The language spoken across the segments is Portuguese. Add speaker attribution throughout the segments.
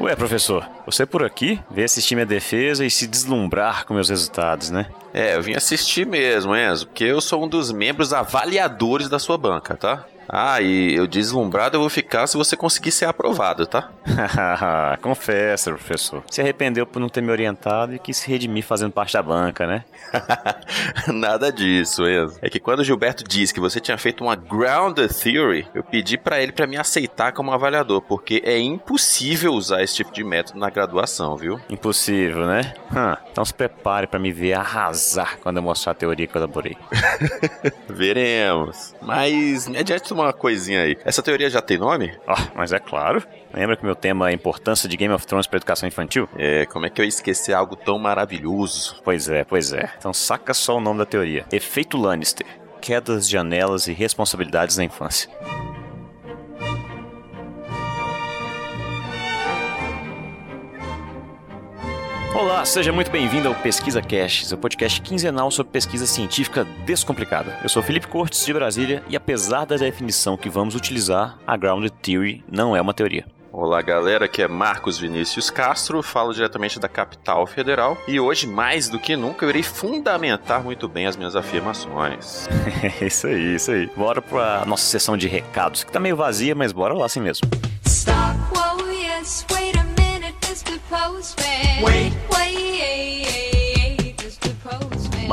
Speaker 1: Ué, professor, você por aqui veio assistir minha defesa e se deslumbrar com meus resultados, né?
Speaker 2: É, eu vim assistir mesmo, Enzo, porque eu sou um dos membros avaliadores da sua banca, tá? Ah, e eu deslumbrado eu vou ficar se você conseguir ser aprovado, tá?
Speaker 1: Confessa, professor. Se arrependeu por não ter me orientado e quis se redimir fazendo parte da banca, né?
Speaker 2: Nada disso, Enzo. É que quando o Gilberto disse que você tinha feito uma grounded theory, eu pedi para ele para me aceitar como avaliador, porque é impossível usar esse tipo de método na graduação, viu?
Speaker 1: Impossível, né? Hum, então se prepare para me ver arrasar quando eu mostrar a teoria que eu elaborei.
Speaker 2: Veremos. Mas me adiante uma coisinha aí. Essa teoria já tem nome?
Speaker 1: Oh, mas é claro. Lembra que meu tema é a importância de Game of Thrones para educação infantil?
Speaker 2: É, como é que eu ia esquecer algo tão maravilhoso?
Speaker 1: Pois é, pois é. Então saca só o nome da teoria. Efeito Lannister. Quedas de janelas e responsabilidades na infância. Olá, seja muito bem-vindo ao Pesquisa Cash, seu podcast quinzenal sobre pesquisa científica descomplicada. Eu sou Felipe Cortes, de Brasília, e apesar da definição que vamos utilizar, a Grounded Theory não é uma teoria.
Speaker 2: Olá, galera. Aqui é Marcos Vinícius Castro, falo diretamente da capital federal e hoje, mais do que nunca, eu irei fundamentar muito bem as minhas afirmações.
Speaker 1: isso aí, isso aí. Bora pra nossa sessão de recados, que tá meio vazia, mas bora lá assim mesmo. Stop, whoa, yes, wait a minute. Postman. Wait, wait.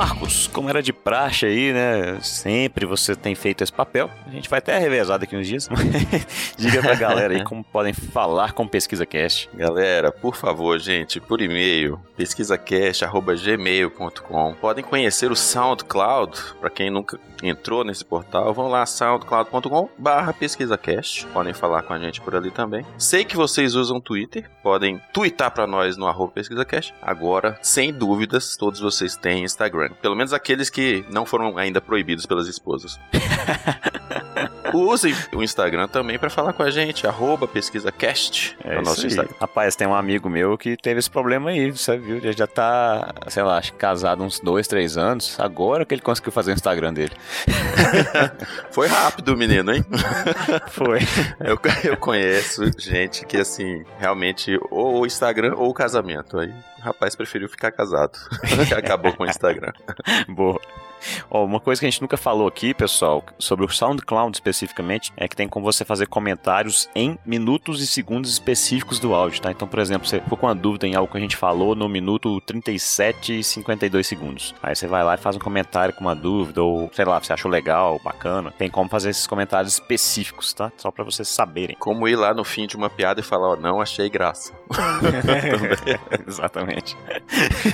Speaker 1: Marcos, como era de praxe aí, né? Sempre você tem feito esse papel. A gente vai até revezar daqui uns dias. Diga pra galera aí como podem falar com Pesquisa Cast.
Speaker 2: Galera, por favor, gente, por e-mail, pesquisacast.gmail.com. Podem conhecer o SoundCloud, para quem nunca entrou nesse portal, vão lá soundcloud.com barra pesquisacast. Podem falar com a gente por ali também. Sei que vocês usam Twitter, podem twittar para nós no arroba pesquisacast. Agora, sem dúvidas, todos vocês têm Instagram. Pelo menos aqueles que não foram ainda proibidos pelas esposas. Usem o Instagram também para falar com a gente, arroba pesquisacast
Speaker 1: é no nosso Instagram. Rapaz, tem um amigo meu que teve esse problema aí, você viu? Ele já tá, sei lá, acho casado uns dois, três anos. Agora que ele conseguiu fazer o Instagram dele.
Speaker 2: Foi rápido, menino, hein?
Speaker 1: Foi.
Speaker 2: Eu, eu conheço gente que, assim, realmente, ou o Instagram ou o casamento. Aí o rapaz preferiu ficar casado. Acabou com o Instagram.
Speaker 1: Boa. Oh, uma coisa que a gente nunca falou aqui, pessoal, sobre o SoundCloud especificamente, é que tem como você fazer comentários em minutos e segundos específicos do áudio, tá? Então, por exemplo, você ficou com uma dúvida em algo que a gente falou no minuto 37 e 52 segundos. Aí você vai lá e faz um comentário com uma dúvida, ou sei lá, você achou legal, bacana. Tem como fazer esses comentários específicos, tá? Só para vocês saberem.
Speaker 2: Como ir lá no fim de uma piada e falar, ó, oh, não achei graça.
Speaker 1: Exatamente.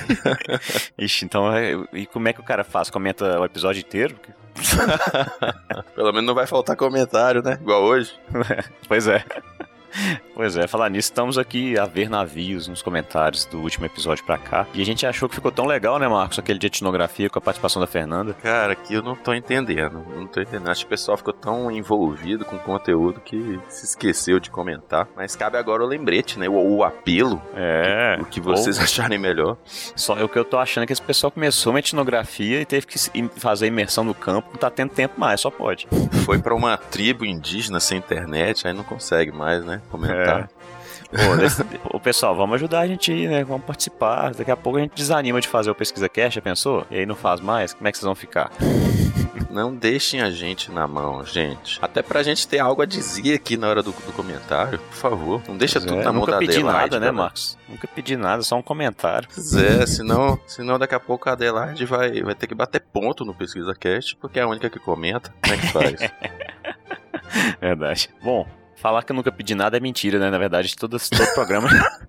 Speaker 1: Ixi, então, é, e como é que o cara faz? Comenta o episódio inteiro.
Speaker 2: Pelo menos não vai faltar comentário, né? Igual hoje.
Speaker 1: pois é. Pois é, falar nisso, estamos aqui a ver navios nos comentários do último episódio pra cá. E a gente achou que ficou tão legal, né, Marcos? Aquele de etnografia com a participação da Fernanda.
Speaker 2: Cara, aqui eu não tô entendendo. Não tô entendendo. Acho que o pessoal ficou tão envolvido com o conteúdo que se esqueceu de comentar. Mas cabe agora o lembrete, né? O, o apelo.
Speaker 1: É.
Speaker 2: O que vocês ou... acharem melhor.
Speaker 1: Só o que eu tô achando é que esse pessoal começou uma etnografia e teve que fazer imersão no campo. Não tá tendo tempo mais, só pode.
Speaker 2: Foi para uma tribo indígena sem internet, aí não consegue mais, né? Comentar. É.
Speaker 1: Pô, desse... o pessoal, vamos ajudar a gente aí, né? Vamos participar. Daqui a pouco a gente desanima de fazer o Pesquisa Cash, já pensou? E aí não faz mais? Como é que vocês vão ficar?
Speaker 2: Não deixem a gente na mão, gente. Até pra gente ter algo a dizer aqui na hora do, do comentário, por favor. Não deixa pois tudo é, na mão da Adelaide.
Speaker 1: Nunca pedi nada, né, Marcos? Nunca pedi nada, só um comentário.
Speaker 2: Pois é, senão, senão daqui a pouco a Adelaide vai, vai ter que bater ponto no Pesquisa Cast, porque é a única que comenta. Como é que faz?
Speaker 1: Verdade. Bom, Falar que eu nunca pedi nada é mentira, né? Na verdade, todo, todo programa.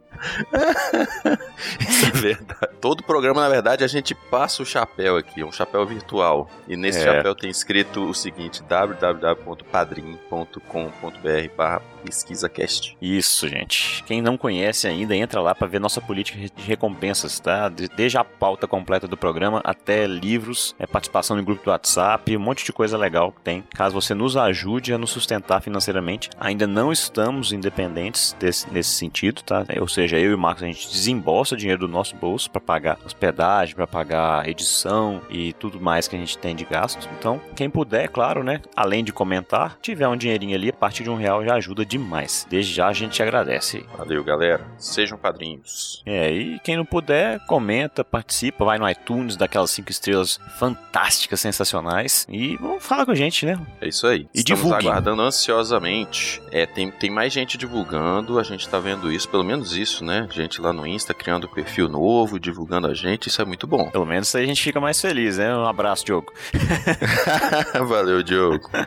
Speaker 2: Isso é verdade. Todo programa, na verdade, a gente passa o chapéu aqui, um chapéu virtual. E nesse é. chapéu tem escrito o seguinte: www.padrim.com.br barra PesquisaCast.
Speaker 1: Isso, gente. Quem não conhece ainda, entra lá para ver nossa política de recompensas, tá? Desde a pauta completa do programa até livros, é, participação no grupo do WhatsApp, um monte de coisa legal que tem. Caso você nos ajude a nos sustentar financeiramente, ainda não estamos independentes desse, nesse sentido, tá? Ou seja, eu e o Marcos, a gente desembolsa dinheiro do nosso bolso para pagar hospedagem, para pagar edição e tudo mais que a gente tem de gasto. Então, quem puder, claro, né? Além de comentar, tiver um dinheirinho ali, a partir de um real já ajuda demais. Desde já a gente agradece.
Speaker 2: Valeu, galera. Sejam padrinhos.
Speaker 1: É, e quem não puder, comenta, participa, vai no iTunes, daquelas cinco estrelas fantásticas, sensacionais. E vamos falar com a gente, né?
Speaker 2: É isso aí.
Speaker 1: E
Speaker 2: Estamos aguardando ansiosamente. É, tem, tem mais gente divulgando, a gente tá vendo isso, pelo menos isso, né? Gente lá no Insta criando perfil novo, divulgando a gente, isso é muito bom.
Speaker 1: Pelo menos aí a gente fica mais feliz, né? Um abraço, Diogo.
Speaker 2: Valeu, Diogo.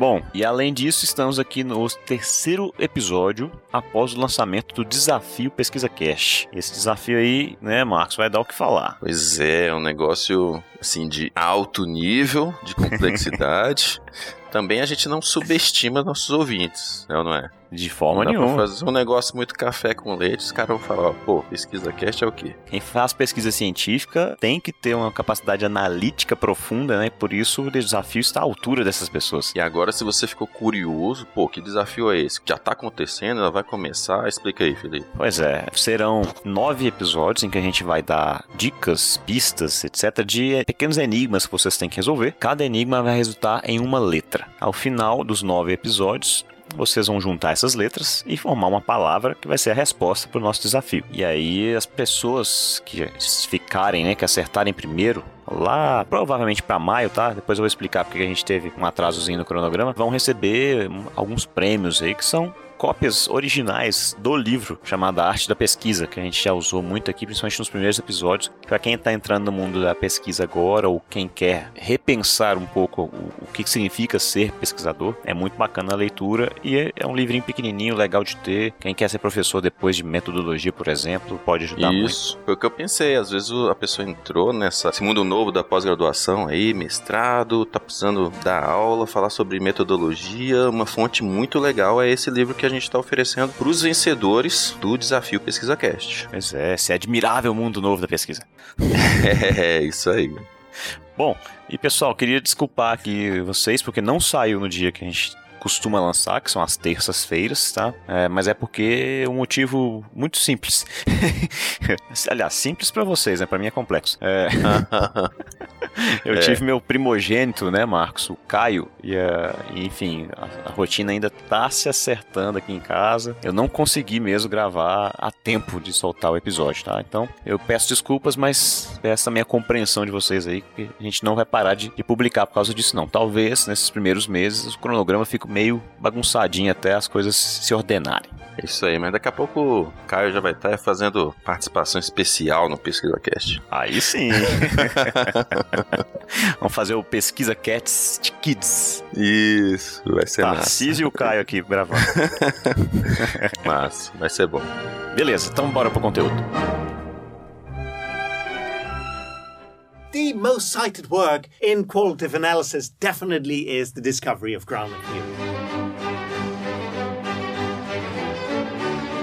Speaker 1: Bom, e além disso, estamos aqui no terceiro episódio após o lançamento do desafio Pesquisa Cash. Esse desafio aí, né, Marcos, vai dar o que falar.
Speaker 2: Pois é, é um negócio assim de alto nível de complexidade. Também a gente não subestima nossos ouvintes, é ou não é?
Speaker 1: De forma
Speaker 2: não
Speaker 1: nenhuma.
Speaker 2: fazer um negócio muito café com leite, os caras vão falar, pô, pesquisa cast é o quê?
Speaker 1: Quem faz pesquisa científica tem que ter uma capacidade analítica profunda, né? Por isso o desafio está à altura dessas pessoas.
Speaker 2: E agora, se você ficou curioso, pô, que desafio é esse? Já tá acontecendo, ela vai começar? Explica aí, Felipe.
Speaker 1: Pois é, serão nove episódios em que a gente vai dar dicas, pistas, etc., de pequenos enigmas que vocês têm que resolver. Cada enigma vai resultar em uma letra. Ao final dos nove episódios, vocês vão juntar essas letras e formar uma palavra que vai ser a resposta para o nosso desafio. E aí as pessoas que ficarem, né, que acertarem primeiro, lá provavelmente para maio, tá? Depois eu vou explicar porque a gente teve um atrasozinho no cronograma, vão receber alguns prêmios aí que são cópias originais do livro chamado Arte da Pesquisa, que a gente já usou muito aqui, principalmente nos primeiros episódios. Para quem está entrando no mundo da pesquisa agora ou quem quer repensar um pouco o, o que significa ser pesquisador, é muito bacana a leitura e é, é um livrinho pequenininho, legal de ter. Quem quer ser professor depois de metodologia, por exemplo, pode ajudar muito.
Speaker 2: Isso, foi o que eu pensei. Às vezes a pessoa entrou nessa esse mundo novo da pós-graduação aí, mestrado, tá precisando dar aula, falar sobre metodologia. Uma fonte muito legal é esse livro que a gente está oferecendo para os vencedores do desafio Pesquisa Cast.
Speaker 1: Pois é, esse admirável mundo novo da pesquisa.
Speaker 2: É, isso aí.
Speaker 1: Bom, e pessoal, queria desculpar aqui vocês, porque não saiu no dia que a gente costuma lançar, que são as terças-feiras, tá? É, mas é porque é um motivo muito simples. Aliás, simples pra vocês, né? Pra mim é complexo. É, eu
Speaker 2: É.
Speaker 1: tive meu primogênito, né, Marcos, o Caio, e, e, enfim, a, a rotina ainda tá se acertando aqui em casa. Eu não consegui mesmo gravar a tempo de soltar o episódio, tá? Então, eu peço desculpas, mas peço também a compreensão de vocês aí, que a gente não vai parar de, de publicar por causa disso, não. Talvez, nesses primeiros meses, o cronograma fique meio bagunçadinho até as coisas se ordenarem.
Speaker 2: É isso aí, mas daqui a pouco o Caio já vai estar fazendo participação especial no Pesquisa Cast.
Speaker 1: Aí sim! Vamos fazer o Pesquisa Cats de Kids.
Speaker 2: Isso, vai ser massa.
Speaker 1: Tarcísio e o Caio aqui gravando.
Speaker 2: Massa, vai ser bom.
Speaker 1: Beleza, então bora pro conteúdo.
Speaker 3: The most cited work in qualitative analysis definitely is the discovery of ground theory.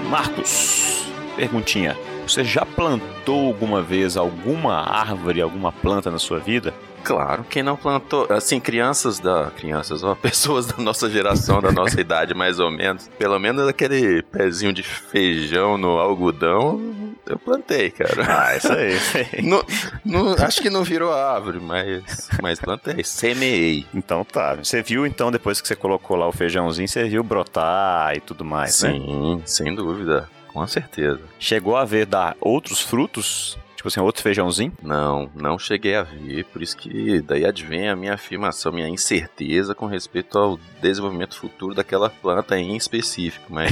Speaker 1: Marcos, perguntinha. Você já plantou alguma vez alguma árvore, alguma planta na sua vida?
Speaker 2: Claro, quem não plantou, assim, crianças da. Crianças, ó, pessoas da nossa geração, da nossa idade, mais ou menos. Pelo menos aquele pezinho de feijão no algodão, eu plantei, cara.
Speaker 1: Ah, isso aí.
Speaker 2: Não- não- acho que não virou árvore, mas, mas plantei, semeei.
Speaker 1: então tá. Você viu então, depois que você colocou lá o feijãozinho, você viu brotar e tudo mais, né?
Speaker 2: Sim, sem dúvida, com certeza.
Speaker 1: Chegou a ver dar outros frutos? Tipo assim, outro feijãozinho?
Speaker 2: Não, não cheguei a ver, por isso que daí advém a minha afirmação, minha incerteza com respeito ao desenvolvimento futuro daquela planta em específico, mas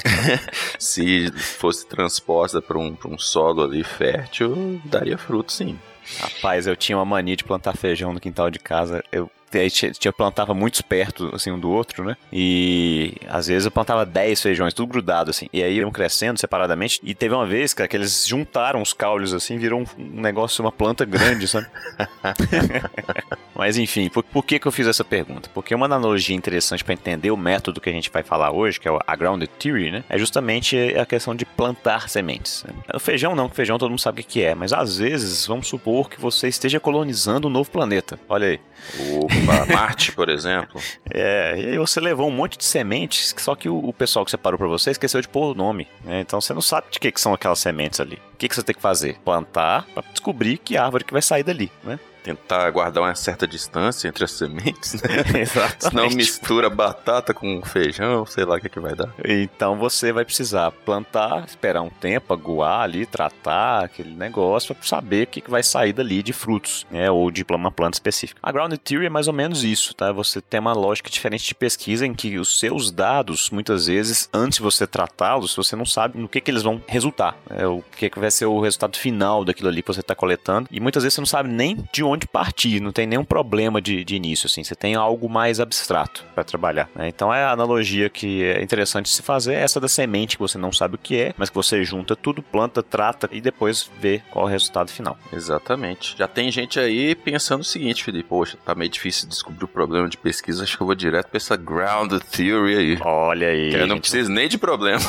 Speaker 2: se fosse transposta para um, pra um solo ali fértil, daria fruto sim.
Speaker 1: Rapaz, eu tinha uma mania de plantar feijão no quintal de casa. Eu tinha, plantava muitos perto, assim, um do outro, né? E às vezes eu plantava 10 feijões, tudo grudado, assim. E aí iam crescendo separadamente. E teve uma vez, cara, que eles juntaram os caules, assim, virou um negócio, uma planta grande, sabe? Mas enfim, por, por, que, que eu fiz essa pergunta? Porque uma analogia interessante para entender o método que a gente vai falar hoje, que é a Grounded Theory, né? É justamente a questão de plantar sementes. O feijão não, o feijão todo mundo sabe o que é, mas às vezes vamos supor que você esteja colonizando um novo planeta. Olha aí.
Speaker 2: Opa, Marte, por exemplo.
Speaker 1: É, e aí você levou um monte de sementes, só que o, o pessoal que separou para você esqueceu de pôr o nome. Né? Então você não sabe de que, que são aquelas sementes ali. O que, que você tem que fazer? Plantar para descobrir que árvore que vai sair dali, né?
Speaker 2: Tentar guardar uma certa distância entre as sementes, né?
Speaker 1: Exatamente.
Speaker 2: Senão mistura batata com feijão, sei lá o que, é que vai dar.
Speaker 1: Então você vai precisar plantar, esperar um tempo, aguar ali, tratar aquele negócio para saber o que, que vai sair dali de frutos, né? Ou de uma planta específica. A Ground Theory é mais ou menos isso, tá? Você tem uma lógica diferente de pesquisa em que os seus dados, muitas vezes, antes de você tratá-los, você não sabe no que, que eles vão resultar. Né? O que, que vai ser o resultado final daquilo ali que você está coletando. E muitas vezes você não sabe nem de onde onde partir, não tem nenhum problema de, de início, assim, você tem algo mais abstrato para trabalhar. Né? Então é a analogia que é interessante se fazer, é essa da semente que você não sabe o que é, mas que você junta tudo, planta, trata e depois vê qual é o resultado final.
Speaker 2: Exatamente. Já tem gente aí pensando o seguinte, Felipe, poxa, tá meio difícil descobrir o problema de pesquisa, acho que eu vou direto pra essa ground theory aí.
Speaker 1: Olha aí.
Speaker 2: Eu não preciso nem de problema.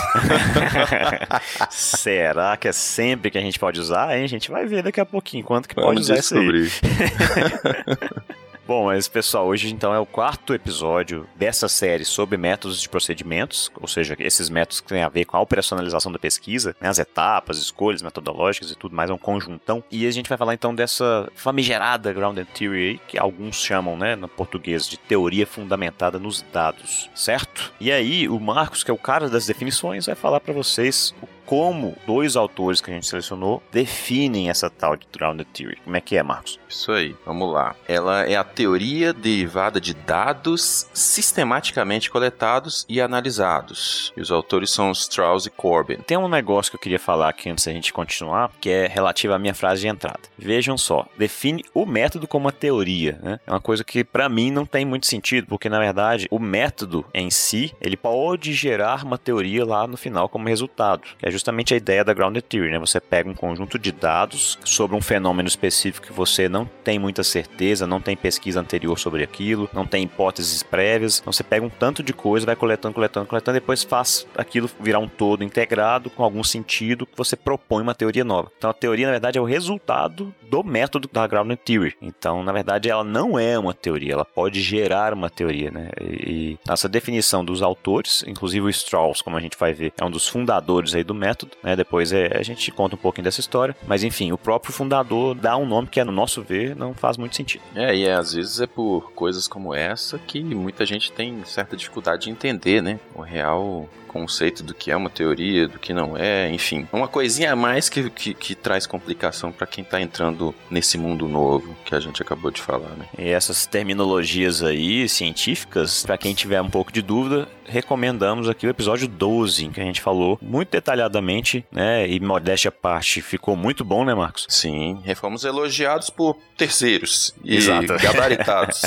Speaker 1: Será que é sempre que a gente pode usar? Hein? A gente vai ver daqui a pouquinho quanto que Vamos pode usar descobrir. isso. Bom, mas pessoal, hoje então é o quarto episódio dessa série sobre métodos de procedimentos, ou seja, esses métodos que têm a ver com a operacionalização da pesquisa, né, as etapas, escolhas metodológicas e tudo mais, é um conjuntão. E a gente vai falar então dessa famigerada Grounded Theory, que alguns chamam, né, no português, de teoria fundamentada nos dados, certo? E aí, o Marcos, que é o cara das definições, vai falar para vocês o como dois autores que a gente selecionou definem essa tal de Grounded Theory. Como é que é, Marcos?
Speaker 2: Isso aí, vamos lá. Ela é a teoria derivada de dados sistematicamente coletados e analisados. E os autores são Strauss e Corbin.
Speaker 1: Tem um negócio que eu queria falar aqui antes da gente continuar, que é relativo à minha frase de entrada. Vejam só, define o método como uma teoria, né? É uma coisa que para mim não tem muito sentido, porque na verdade o método em si, ele pode gerar uma teoria lá no final como resultado. Que é justamente a ideia da Grounded Theory, né? Você pega um conjunto de dados sobre um fenômeno específico que você não tem muita certeza, não tem pesquisa anterior sobre aquilo, não tem hipóteses prévias. Então você pega um tanto de coisa, vai coletando, coletando, coletando, depois faz aquilo virar um todo integrado com algum sentido que você propõe uma teoria nova. Então a teoria, na verdade, é o resultado do método da Grounded Theory. Então, na verdade, ela não é uma teoria, ela pode gerar uma teoria, né? E essa definição dos autores, inclusive o Strauss, como a gente vai ver, é um dos fundadores aí do método método, né? Depois é, a gente conta um pouquinho dessa história, mas enfim, o próprio fundador dá um nome que, no nosso ver, não faz muito sentido.
Speaker 2: É, e é, às vezes é por coisas como essa que muita gente tem certa dificuldade de entender, né? O real conceito do que é uma teoria, do que não é, enfim. Uma coisinha a mais que, que, que traz complicação para quem tá entrando nesse mundo novo que a gente acabou de falar, né?
Speaker 1: E essas terminologias aí científicas, para quem tiver um pouco de dúvida, recomendamos aqui o episódio 12, em que a gente falou muito detalhadamente, né? E modéstia à parte, ficou muito bom, né, Marcos?
Speaker 2: Sim, fomos elogiados por terceiros e Exato. gabaritados.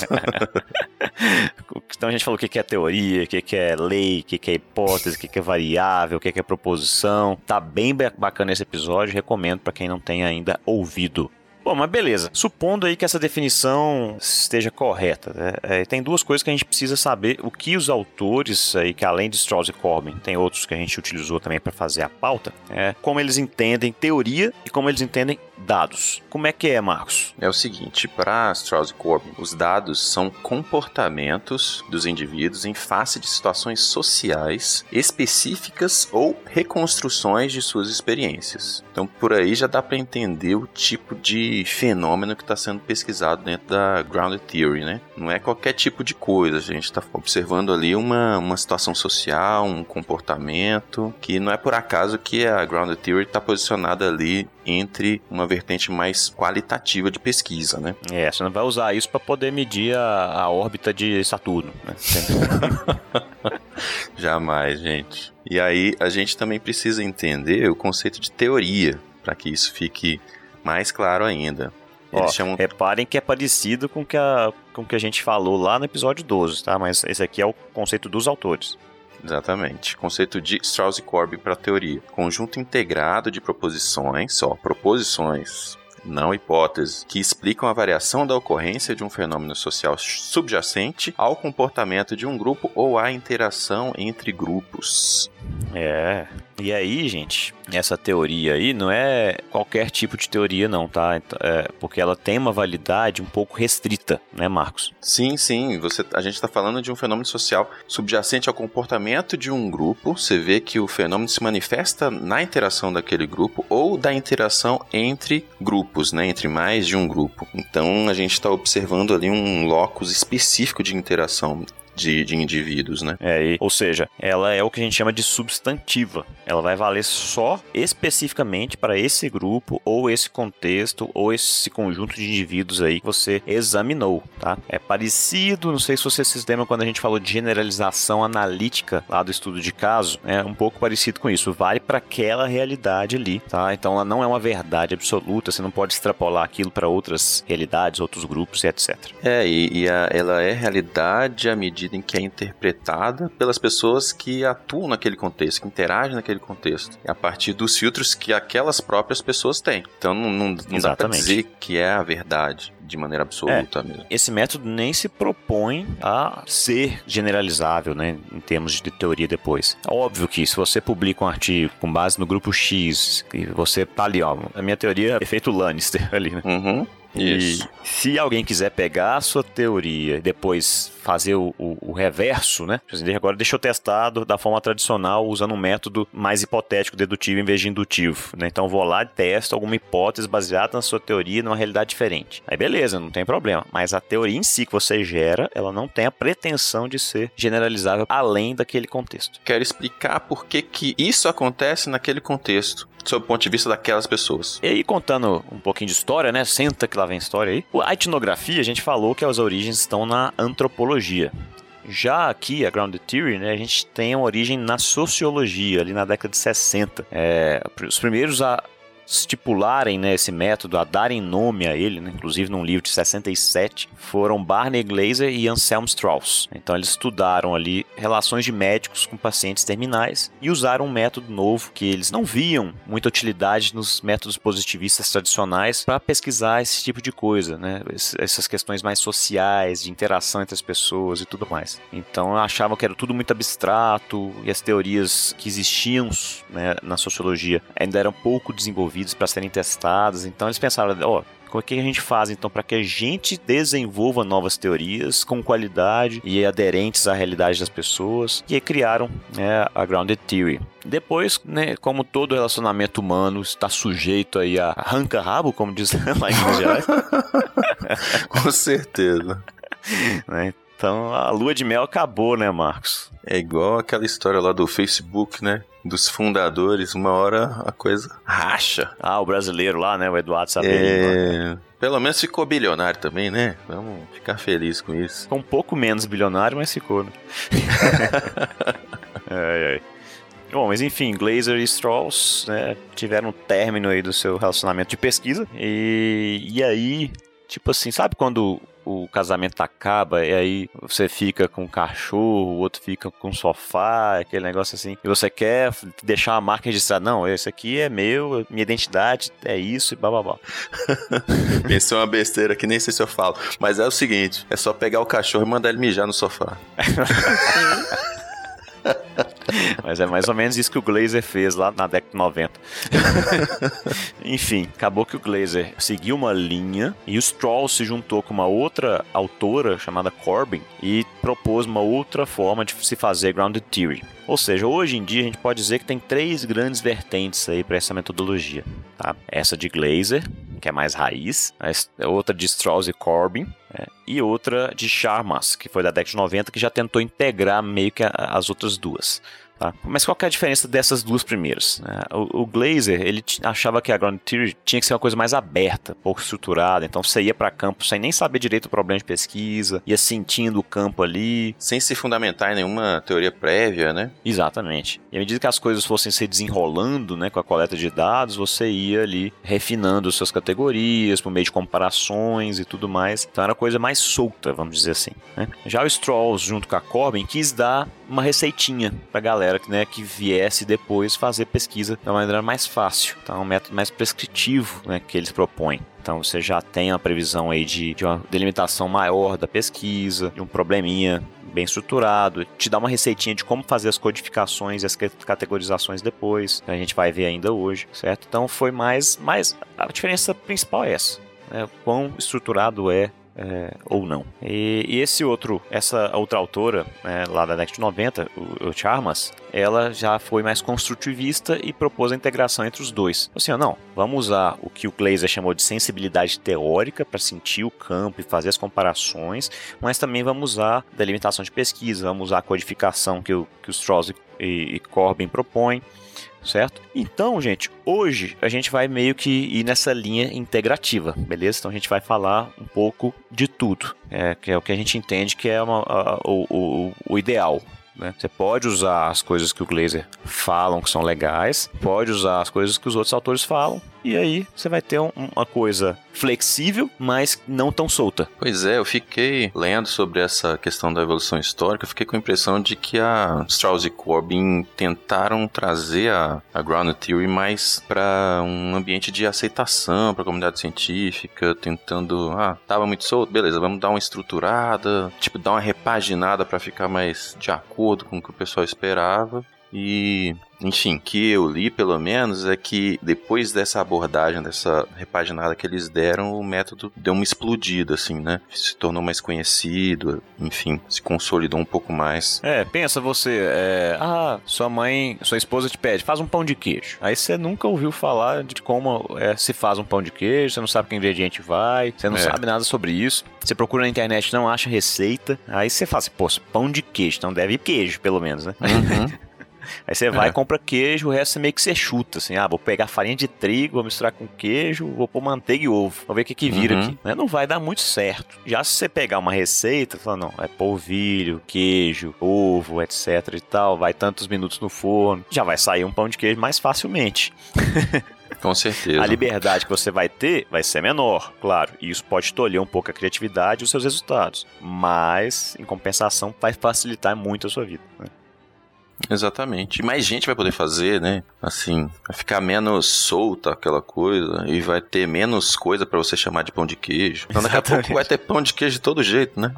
Speaker 1: então a gente falou o que é teoria, o que é lei, o que é hipótese, o que é variável, o que é proposição. Tá bem bacana esse episódio, recomendo para quem não tem ainda ouvido. Bom, mas beleza. Supondo aí que essa definição esteja correta, né? é, tem duas coisas que a gente precisa saber. O que os autores aí, que além de Strauss e Corbin, tem outros que a gente utilizou também para fazer a pauta, é, como eles entendem teoria e como eles entendem dados. Como é que é, Marcos?
Speaker 2: É o seguinte, para Strauss e Corbin, os dados são comportamentos dos indivíduos em face de situações sociais específicas ou reconstruções de suas experiências. Então, por aí já dá para entender o tipo de fenômeno que está sendo pesquisado dentro da Grounded Theory, né? Não é qualquer tipo de coisa, a gente está observando ali uma, uma situação social, um comportamento, que não é por acaso que a Grounded Theory está posicionada ali entre uma vertente mais qualitativa de pesquisa, né?
Speaker 1: É, você não vai usar isso para poder medir a, a, órbita de Saturno, né?
Speaker 2: Jamais, gente. E aí a gente também precisa entender o conceito de teoria para que isso fique mais claro ainda.
Speaker 1: Eles Ó, chamam... Reparem que é parecido com que a, com que a gente falou lá no episódio 12, tá? Mas esse aqui é o conceito dos autores.
Speaker 2: Exatamente. Conceito de Strauss e Corbin para teoria. Conjunto integrado de proposições, só proposições não hipótese, que explicam a variação da ocorrência de um fenômeno social subjacente ao comportamento de um grupo ou à interação entre grupos.
Speaker 1: É. E aí, gente, essa teoria aí não é qualquer tipo de teoria, não, tá? É porque ela tem uma validade um pouco restrita, né, Marcos?
Speaker 2: Sim, sim. Você, a gente está falando de um fenômeno social subjacente ao comportamento de um grupo. Você vê que o fenômeno se manifesta na interação daquele grupo ou da interação entre grupos, né? Entre mais de um grupo. Então a gente está observando ali um locus específico de interação de, de indivíduos, né?
Speaker 1: É, e, ou seja, ela é o que a gente chama de substantiva. Ela vai valer só especificamente para esse grupo, ou esse contexto, ou esse conjunto de indivíduos aí que você examinou, tá? É parecido, não sei se você se lembra quando a gente falou de generalização analítica lá do estudo de caso, é um pouco parecido com isso. Vale para aquela realidade ali, tá? Então ela não é uma verdade absoluta, você não pode extrapolar aquilo para outras realidades, outros grupos e etc.
Speaker 2: É, e, e a, ela é realidade à medida medida em que é interpretada pelas pessoas que atuam naquele contexto, que interagem naquele contexto, a partir dos filtros que aquelas próprias pessoas têm. Então não, não, não dá pra dizer que é a verdade de maneira absoluta é, mesmo.
Speaker 1: Esse método nem se propõe a ser generalizável, né, em termos de teoria depois. Óbvio que se você publica um artigo com base no grupo X, e você tá ali, ó, a minha teoria é efeito Lannister ali, né?
Speaker 2: Uhum. Isso.
Speaker 1: E se alguém quiser pegar a sua teoria e depois fazer o, o, o reverso, né? Agora deixa eu testar da forma tradicional usando um método mais hipotético, dedutivo em vez de indutivo, né? Então vou lá e testo alguma hipótese baseada na sua teoria numa realidade diferente. Aí beleza, não tem problema. Mas a teoria em si que você gera, ela não tem a pretensão de ser generalizável além daquele contexto.
Speaker 2: Quero explicar por que, que isso acontece naquele contexto sob o ponto de vista daquelas pessoas.
Speaker 1: E aí, contando um pouquinho de história, né? Senta que lá vem história aí. A etnografia, a gente falou que as origens estão na antropologia. Já aqui, a Grounded Theory, né, a gente tem uma origem na sociologia, ali na década de 60. É, os primeiros a estipularem né, esse método, a darem nome a ele, né, inclusive num livro de 67, foram Barney Glaser e Anselm Strauss. Então eles estudaram ali relações de médicos com pacientes terminais e usaram um método novo que eles não viam muita utilidade nos métodos positivistas tradicionais para pesquisar esse tipo de coisa, né, essas questões mais sociais, de interação entre as pessoas e tudo mais. Então achavam que era tudo muito abstrato e as teorias que existiam né, na sociologia ainda eram pouco desenvolvidas para serem testadas. Então eles pensaram, ó, oh, como é que a gente faz então para que a gente desenvolva novas teorias com qualidade e aderentes à realidade das pessoas? E criaram né, a Grounded Theory. Depois, né, como todo relacionamento humano está sujeito aí a arranca-rabo, como diz lá em Minas Gerais.
Speaker 2: com certeza.
Speaker 1: Né? Então a lua de mel acabou, né, Marcos?
Speaker 2: É igual aquela história lá do Facebook, né? Dos fundadores, uma hora a coisa racha.
Speaker 1: Ah, o brasileiro lá, né? O Eduardo
Speaker 2: Sabelli. É... Pelo menos ficou bilionário também, né? Vamos ficar feliz com isso.
Speaker 1: Ficou um pouco menos bilionário, mas ficou, né? ai, ai. Bom, mas enfim, Glazer e Strauss né, tiveram um término aí do seu relacionamento de pesquisa. E, e aí, tipo assim, sabe quando o casamento acaba e aí você fica com o cachorro, o outro fica com o sofá, aquele negócio assim, e você quer deixar uma marca registrada, não, esse aqui é meu, minha identidade é isso e bababá.
Speaker 2: Pensei uma besteira que nem sei se eu falo, mas é o seguinte, é só pegar o cachorro e mandar ele mijar no sofá.
Speaker 1: Mas é mais ou menos isso que o Glazer fez lá na década de 90. Enfim, acabou que o Glazer seguiu uma linha e o Stroll se juntou com uma outra autora chamada Corbin e propôs uma outra forma de se fazer Grounded Theory. Ou seja, hoje em dia a gente pode dizer que tem três grandes vertentes aí para essa metodologia. Tá? Essa de Glazer, que é mais raiz, outra de Strauss e Corbin, né? e outra de Charmas, que foi da década de 90, que já tentou integrar meio que as outras duas. Tá? Mas qual é a diferença dessas duas primeiras? Né? O, o Glazer ele achava que a Ground Theory tinha que ser uma coisa mais aberta, pouco estruturada. Então você ia para campo sem nem saber direito o problema de pesquisa, ia sentindo o campo ali.
Speaker 2: Sem se fundamentar em nenhuma teoria prévia, né?
Speaker 1: Exatamente. E à medida que as coisas fossem se desenrolando né, com a coleta de dados, você ia ali refinando suas categorias por meio de comparações e tudo mais. Então era coisa mais solta, vamos dizer assim. Né? Já o Strauss, junto com a Corbin, quis dar uma receitinha pra galera né, que viesse depois fazer pesquisa de uma maneira mais fácil. Então é um método mais prescritivo né, que eles propõem. Então você já tem uma previsão aí de, de uma delimitação maior da pesquisa, de um probleminha bem estruturado, te dá uma receitinha de como fazer as codificações e as categorizações depois, a gente vai ver ainda hoje, certo? Então foi mais, mais a diferença principal é essa, né? quão estruturado é é, ou não. E, e, esse outro, essa outra autora, né, lá da Next 90, o, o Charmas, ela já foi mais construtivista e propôs a integração entre os dois. Assim, ó, não, vamos usar o que o Glazer chamou de sensibilidade teórica para sentir o campo e fazer as comparações, mas também vamos usar delimitação de pesquisa, vamos usar a codificação que, o, que os Strauss e, e Corbin propõem certo? Então, gente, hoje a gente vai meio que ir nessa linha integrativa, beleza? Então a gente vai falar um pouco de tudo, é, que é o que a gente entende que é uma, a, o, o, o ideal, né? Você pode usar as coisas que o Glazer falam que são legais, pode usar as coisas que os outros autores falam, e aí você vai ter um, uma coisa flexível, mas não tão solta.
Speaker 2: Pois é, eu fiquei lendo sobre essa questão da evolução histórica, fiquei com a impressão de que a Strauss e Corbin tentaram trazer a, a Ground Theory mais para um ambiente de aceitação para a comunidade científica, tentando, ah, tava muito solto, beleza, vamos dar uma estruturada, tipo, dar uma repaginada para ficar mais de acordo com o que o pessoal esperava. E enfim, que eu li pelo menos é que depois dessa abordagem, dessa repaginada que eles deram, o método deu uma explodida, assim, né? Se tornou mais conhecido, enfim, se consolidou um pouco mais.
Speaker 1: É, pensa você, é, ah, sua mãe, sua esposa te pede, faz um pão de queijo. Aí você nunca ouviu falar de como é, se faz um pão de queijo, você não sabe que ingrediente vai, você não é. sabe nada sobre isso. Você procura na internet, não acha receita. Aí você fala assim, pô, pão de queijo, então deve ir queijo, pelo menos, né? Uhum. Aí você vai, é. compra queijo, o resto meio que você chuta, assim, ah, vou pegar farinha de trigo, vou misturar com queijo, vou pôr manteiga e ovo, vou ver o que que vira uhum. aqui. Né? Não vai dar muito certo. Já se você pegar uma receita, fala, não, é polvilho, queijo, ovo, etc e tal, vai tantos minutos no forno, já vai sair um pão de queijo mais facilmente.
Speaker 2: Com certeza.
Speaker 1: A liberdade que você vai ter vai ser menor, claro. E isso pode tolher um pouco a criatividade e os seus resultados. Mas, em compensação, vai facilitar muito a sua vida. Né?
Speaker 2: Exatamente. E mais gente vai poder fazer, né? Assim, vai ficar menos solta aquela coisa e vai ter menos coisa para você chamar de pão de queijo. Então daqui Exatamente. a pouco vai ter pão de queijo de todo jeito, né?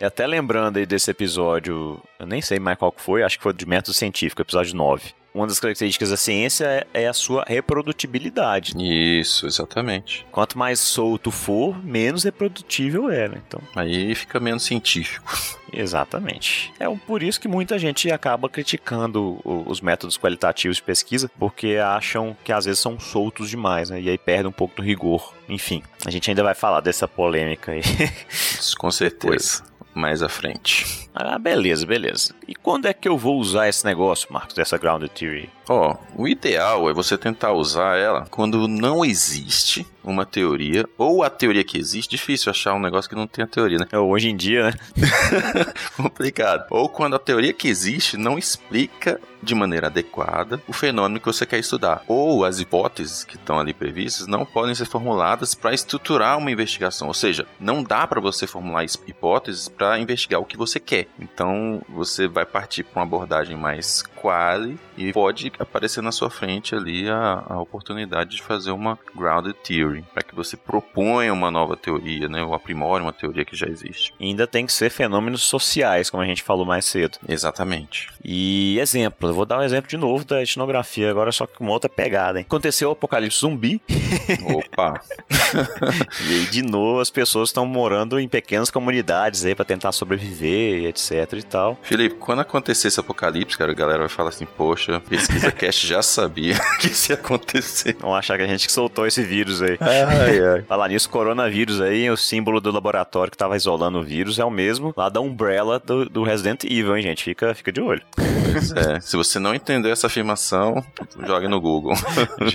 Speaker 1: e até lembrando aí desse episódio, eu nem sei mais qual que foi, acho que foi de método científico, episódio 9 uma das características da ciência é, é, a sua reprodutibilidade.
Speaker 2: Isso, exatamente.
Speaker 1: Quanto mais solto for, menos reprodutível é, né? Então...
Speaker 2: Aí fica menos científico.
Speaker 1: Exatamente. É por isso que muita gente acaba criticando os métodos qualitativos de pesquisa, porque acham que às vezes são soltos demais, né? E aí perde um pouco do rigor. Enfim, a gente ainda vai falar dessa polêmica aí.
Speaker 2: Com certeza mais à frente.
Speaker 1: Ah, beleza, beleza. E quando é que eu vou usar esse negócio, Marcos, dessa Grounded Theory?
Speaker 2: Ó, oh, o ideal é você tentar usar ela quando não existe uma teoria, ou a teoria que existe, difícil achar um negócio que não tenha teoria, né?
Speaker 1: É, hoje em dia, né?
Speaker 2: Complicado. Ou quando a teoria que existe não explica de maneira adequada o fenômeno que você quer estudar. Ou as hipóteses que estão ali previstas não podem ser formuladas para estruturar uma investigação. Ou seja, não dá para você formular hipóteses para investigar o que você quer. Então você vai partir para uma abordagem mais quali e pode aparecer na sua frente ali a, a oportunidade de fazer uma grounded theory, para que você proponha uma nova teoria, né, ou aprimore uma teoria que já existe.
Speaker 1: E ainda tem que ser fenômenos sociais, como a gente falou mais cedo.
Speaker 2: Exatamente.
Speaker 1: E exemplo, eu vou dar um exemplo de novo da etnografia, agora só com uma outra pegada, hein? Aconteceu o apocalipse zumbi.
Speaker 2: Opa!
Speaker 1: e aí, de novo, as pessoas estão morando em pequenas comunidades aí para tentar sobreviver, etc e tal.
Speaker 2: Felipe, quando acontecer esse apocalipse, cara, a galera vai falar assim, poxa, pesquisa cast já sabia que isso ia acontecer.
Speaker 1: Vão achar que a gente que soltou esse vírus aí. Ai, ai. Falar nisso, coronavírus aí, o símbolo do laboratório que tava isolando o vírus é o mesmo lá da Umbrella do, do Resident Evil, hein, gente? Fica, fica de olho.
Speaker 2: É. Se você não entendeu essa afirmação, jogue no Google.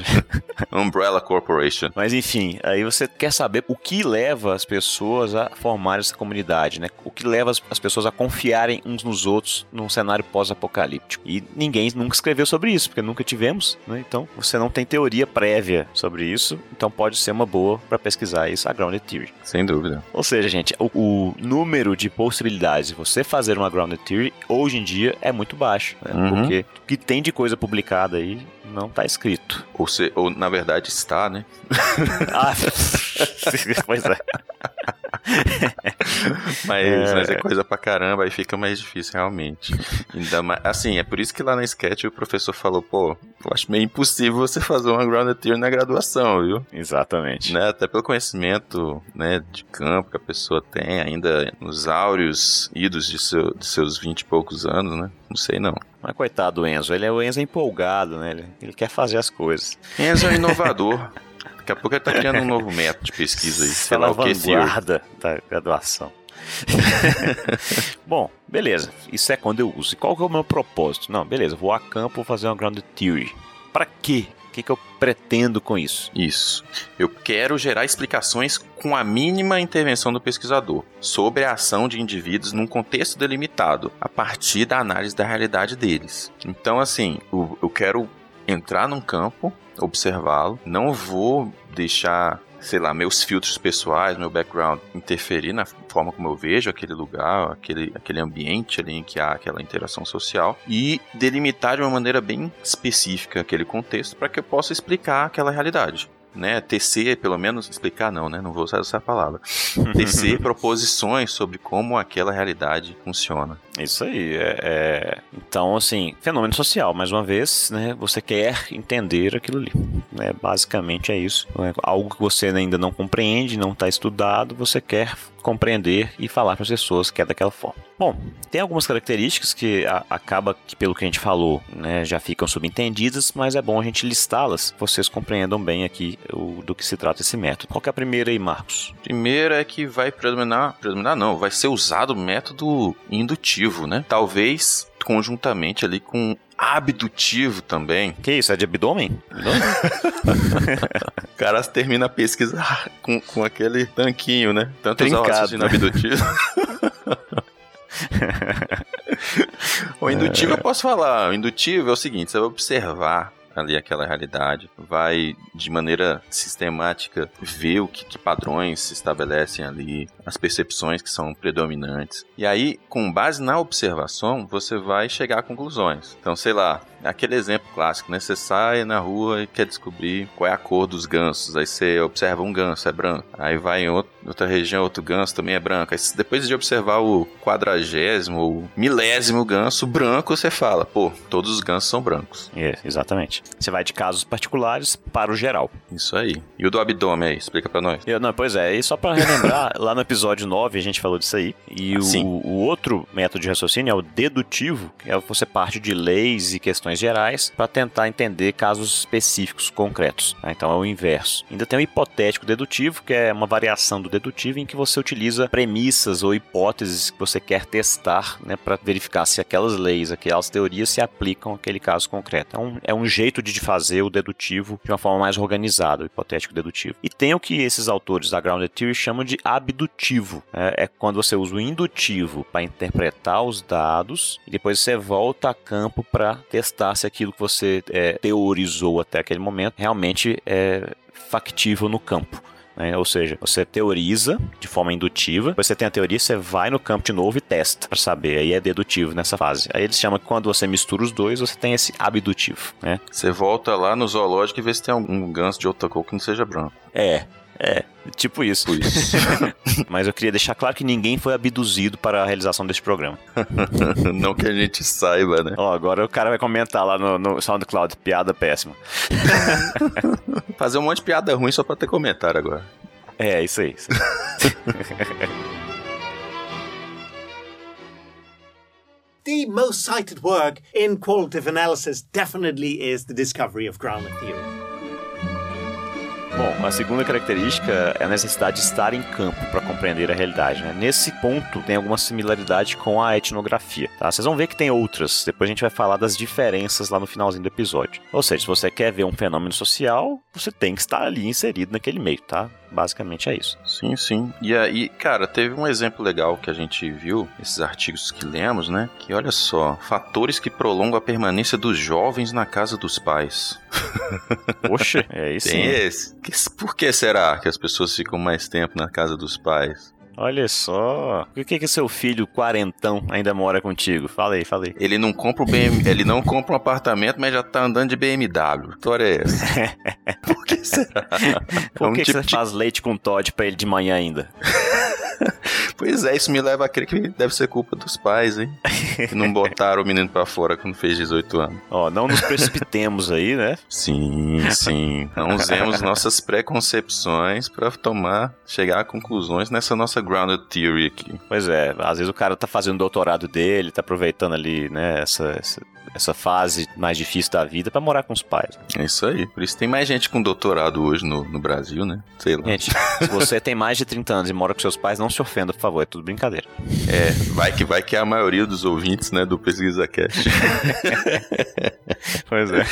Speaker 2: Umbrella Corporation.
Speaker 1: Mas enfim, aí você quer saber o que leva as pessoas a formar essa comunidade, né? O que leva as pessoas a confiarem uns nos outros num cenário pós-apocalíptico. E ninguém nunca escreveu sobre isso, porque nunca tivemos, né? Então você não tem teoria prévia sobre isso, então pode ser uma boa para pesquisar isso, a Grounded Theory.
Speaker 2: Sem dúvida.
Speaker 1: Ou seja, gente, o, o, número de possibilidades de você fazer uma Grounded Theory hoje em dia é muito baixo, né?
Speaker 2: Uhum.
Speaker 1: Porque o que tem de coisa publicada aí não tá escrito.
Speaker 2: Ou, se, ou na verdade está, né?
Speaker 1: ah, pois é.
Speaker 2: mas, é. mas é coisa pra caramba, aí fica mais difícil realmente. Ainda mais, assim, é por isso que lá na sketch o professor falou, pô, eu acho meio impossível você fazer uma grounded theory na graduação, viu?
Speaker 1: Exatamente.
Speaker 2: Né? Até pelo conhecimento né, de campo que a pessoa tem ainda nos áureos idos de, seu, de seus vinte e poucos anos, né? Não sei não.
Speaker 1: Mas coitado do Enzo, ele é o Enzo empolgado, né? Ele, ele quer fazer as coisas.
Speaker 2: Enzo é inovador. Daqui a pouco ele tá criando um novo método de pesquisa aí, sei lá o que
Speaker 1: vanguarda da graduação. Bom, beleza. Isso é quando eu uso. E qual que é o meu propósito? Não, beleza, vou a campo fazer uma ground theory. Para quê? Que, que eu pretendo com isso?
Speaker 2: Isso. Eu quero gerar explicações com a mínima intervenção do pesquisador sobre a ação de indivíduos num contexto delimitado, a partir da análise da realidade deles. Então, assim, eu quero entrar num campo, observá-lo, não vou deixar sei lá, meus filtros pessoais, meu background interferir na forma como eu vejo aquele lugar, aquele, aquele ambiente ali em que há aquela interação social e delimitar de uma maneira bem específica aquele contexto para que eu possa explicar aquela realidade né, tecer, pelo menos, explicar não, né, não vou usar essa palavra, tecer proposições sobre como aquela realidade funciona.
Speaker 1: Isso aí, é, é, então, assim, fenômeno social, mais uma vez, né, você quer entender aquilo ali, né, basicamente é isso, é algo que você ainda não compreende, não está estudado, você quer compreender e falar para as pessoas que é daquela forma. Bom, tem algumas características que a, acaba que pelo que a gente falou, né, já ficam subentendidas, mas é bom a gente listá-las, vocês compreendam bem aqui o, do que se trata esse método. Qual é a primeira aí, Marcos?
Speaker 2: Primeira é que vai predominar, predominar não, vai ser usado o método indutivo, né? Talvez conjuntamente ali com abdutivo também.
Speaker 1: Que isso? É de abdômen?
Speaker 2: o cara termina a pesquisa com, com aquele tanquinho, né? Tanto Trincado. usar o abdutivo. o indutivo é. eu posso falar. O indutivo é o seguinte: você vai observar ali aquela realidade, vai de maneira sistemática ver o que, que, padrões se estabelecem ali, as percepções que são predominantes. E aí, com base na observação, você vai chegar a conclusões. Então, sei lá, aquele exemplo clássico, né? Você sai na rua e quer descobrir qual é a cor dos gansos. Aí você observa um ganso, é branco. Aí vai em outro, outra região, outro ganso também é branco. Aí, depois de observar o quadragésimo ou milésimo ganso branco, você fala, pô, todos os gansos são brancos.
Speaker 1: É, exatamente. Você vai de casos particulares para o geral.
Speaker 2: Isso aí. E o do abdômen aí? Explica pra nós.
Speaker 1: Eu, não, pois é. E só para relembrar, lá no episódio 9 a gente falou disso aí. E o, o, outro método de raciocínio é o dedutivo, que é você parte de leis e questões gerais para tentar entender casos específicos, concretos. Tá? Então é o inverso. Ainda tem o hipotético dedutivo, que é uma variação do dedutivo em que você utiliza premissas ou hipóteses que você quer testar né, para verificar se aquelas leis, aquelas teorias se aplicam àquele caso concreto. É um, é um jeito de fazer o dedutivo de uma forma mais organizada, o hipotético dedutivo. E tem o que esses autores da Grounded Theory chamam de abdutivo. Né? É quando você usa o indutivo para interpretar os dados e depois você volta a campo para testar se aquilo que você é, teorizou até aquele momento realmente é factível no campo. Né? Ou seja, você teoriza de forma indutiva, você tem a teoria, você vai no campo de novo e testa para saber. Aí é dedutivo nessa fase. Aí eles chamam que quando você mistura os dois, você tem esse abdutivo. Né?
Speaker 2: Você volta lá no zoológico e vê se tem algum ganso de outra cor que não seja branco.
Speaker 1: É, é, tipo isso.
Speaker 2: Tipo isso.
Speaker 1: Mas eu queria deixar claro que ninguém foi abduzido para a realização desse programa.
Speaker 2: Não que a gente saiba, né?
Speaker 1: Ó, agora o cara vai comentar lá no, no SoundCloud, piada péssima.
Speaker 2: Fazer um monte de piada ruim só para ter comentário agora.
Speaker 1: É, isso aí. Isso
Speaker 3: the most cited work in qualitative analysis definitely is the discovery of grounded theory.
Speaker 1: Bom, a segunda característica é a necessidade de estar em campo para compreender a realidade. Né? Nesse ponto, tem alguma similaridade com a etnografia. Tá? Vocês vão ver que tem outras. Depois a gente vai falar das diferenças lá no finalzinho do episódio. Ou seja, se você quer ver um fenômeno social, você tem que estar ali inserido naquele meio, tá? Basicamente é isso.
Speaker 2: Sim, sim. E aí, cara, teve um exemplo legal que a gente viu, esses artigos que lemos, né? Que olha só, fatores que prolongam a permanência dos jovens na casa dos pais.
Speaker 1: Poxa, é isso.
Speaker 2: Tem esse. Por que será que as pessoas ficam mais tempo na casa dos pais?
Speaker 1: Olha só. Por que que seu filho quarentão ainda mora contigo? Fala aí, fala aí.
Speaker 2: Ele não compra um BM... ele não compra um apartamento, mas já tá andando de BMW. Que história é essa?
Speaker 1: Por que será? Por é um que, tipo que você de... faz leite com Todd pra ele de manhã ainda?
Speaker 2: pois é, isso me leva a crer que deve ser culpa dos pais, hein? Que não botaram o menino pra fora quando fez 18 anos.
Speaker 1: Ó, não nos precipitemos aí, né?
Speaker 2: Sim, sim. Não usemos nossas preconcepções para tomar, chegar a conclusões nessa nossa grounded theory aqui.
Speaker 1: Pois é, às vezes o cara tá fazendo o doutorado dele, tá aproveitando ali, né, essa, essa essa fase mais difícil da vida para morar com os pais.
Speaker 2: É isso aí. Por isso tem mais gente com doutorado hoje no, no Brasil, né? Sei lá.
Speaker 1: Gente, se você tem mais de 30 anos e mora com seus pais, não se ofenda, por favor. É tudo brincadeira.
Speaker 2: É, vai que vai que é a maioria dos ouvintes, né, do Pesquisa Cast.
Speaker 1: pois é.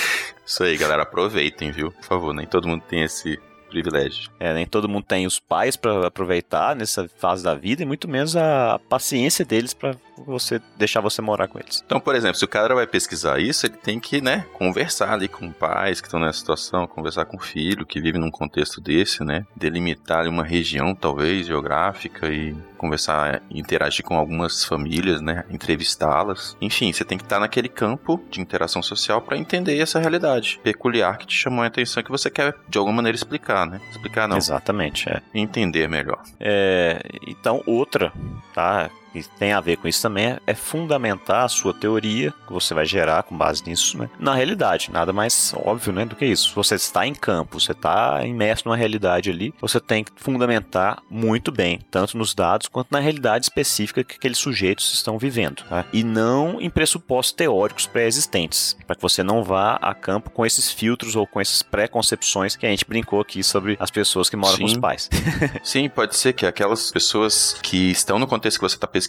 Speaker 2: Isso aí, galera. Aproveitem, viu? Por favor, nem todo mundo tem esse privilégio.
Speaker 1: É, nem todo mundo tem os pais para aproveitar nessa fase da vida e muito menos a paciência deles para você deixar você morar com eles.
Speaker 2: Então, por exemplo, se o cara vai pesquisar isso, ele tem que, né, conversar ali com pais que estão nessa situação, conversar com o filho que vive num contexto desse, né, delimitar ali uma região talvez geográfica e conversar, interagir com algumas famílias, né, entrevistá-las. Enfim, você tem que estar naquele campo de interação social para entender essa realidade peculiar que te chamou a atenção que você quer de alguma maneira explicar, né? Explicar não.
Speaker 1: Exatamente, é.
Speaker 2: Entender melhor.
Speaker 1: É, então outra, tá? Que tem a ver com isso também é, é fundamentar a sua teoria que você vai gerar com base nisso, né? Na realidade, nada mais óbvio, né, do que isso. Você está em campo, você está imerso numa realidade ali, você tem que fundamentar muito bem, tanto nos dados quanto na realidade específica que aqueles sujeitos estão vivendo, tá? E não em pressupostos teóricos pré-existentes, para que você não vá a campo com esses filtros ou com essas preconcepções que a gente brincou aqui sobre as pessoas que moram Sim. com os pais.
Speaker 2: Sim, pode ser que aquelas pessoas que estão no contexto que você está pesquisando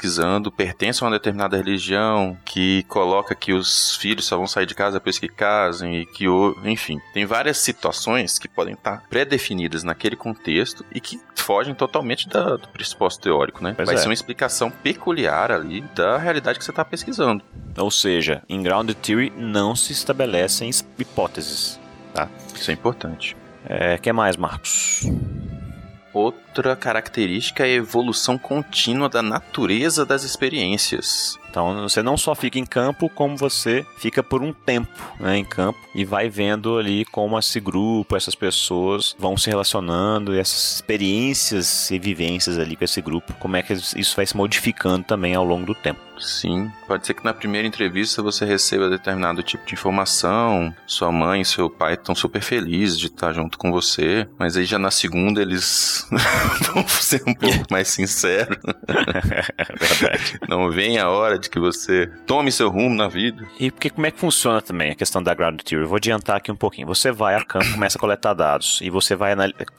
Speaker 2: pertencem a uma determinada religião, que coloca que os filhos só vão sair de casa depois que casem e que, enfim, tem várias situações que podem estar pré-definidas naquele contexto e que fogem totalmente da, do pressuposto teórico, né? Pois Vai é. ser uma explicação peculiar ali da realidade que você está pesquisando.
Speaker 1: Ou seja, em grounded theory não se estabelecem hipóteses, tá?
Speaker 2: Isso é importante.
Speaker 1: É, que mais, Marcos?
Speaker 2: Outra característica é a evolução contínua da natureza das experiências.
Speaker 1: Então você não só fica em campo, como você fica por um tempo né, em campo e vai vendo ali como esse grupo, essas pessoas vão se relacionando, essas experiências e vivências ali com esse grupo, como é que isso vai se modificando também ao longo do tempo.
Speaker 2: Sim, pode ser que na primeira entrevista você receba determinado tipo de informação, sua mãe e seu pai estão super felizes de estar junto com você, mas aí já na segunda eles vão ser um pouco mais sinceros. Verdade. Não vem a hora que você tome seu rumo na vida.
Speaker 1: E porque como é que funciona também a questão da ground theory? Eu vou adiantar aqui um pouquinho. Você vai a campo, começa a coletar dados e você vai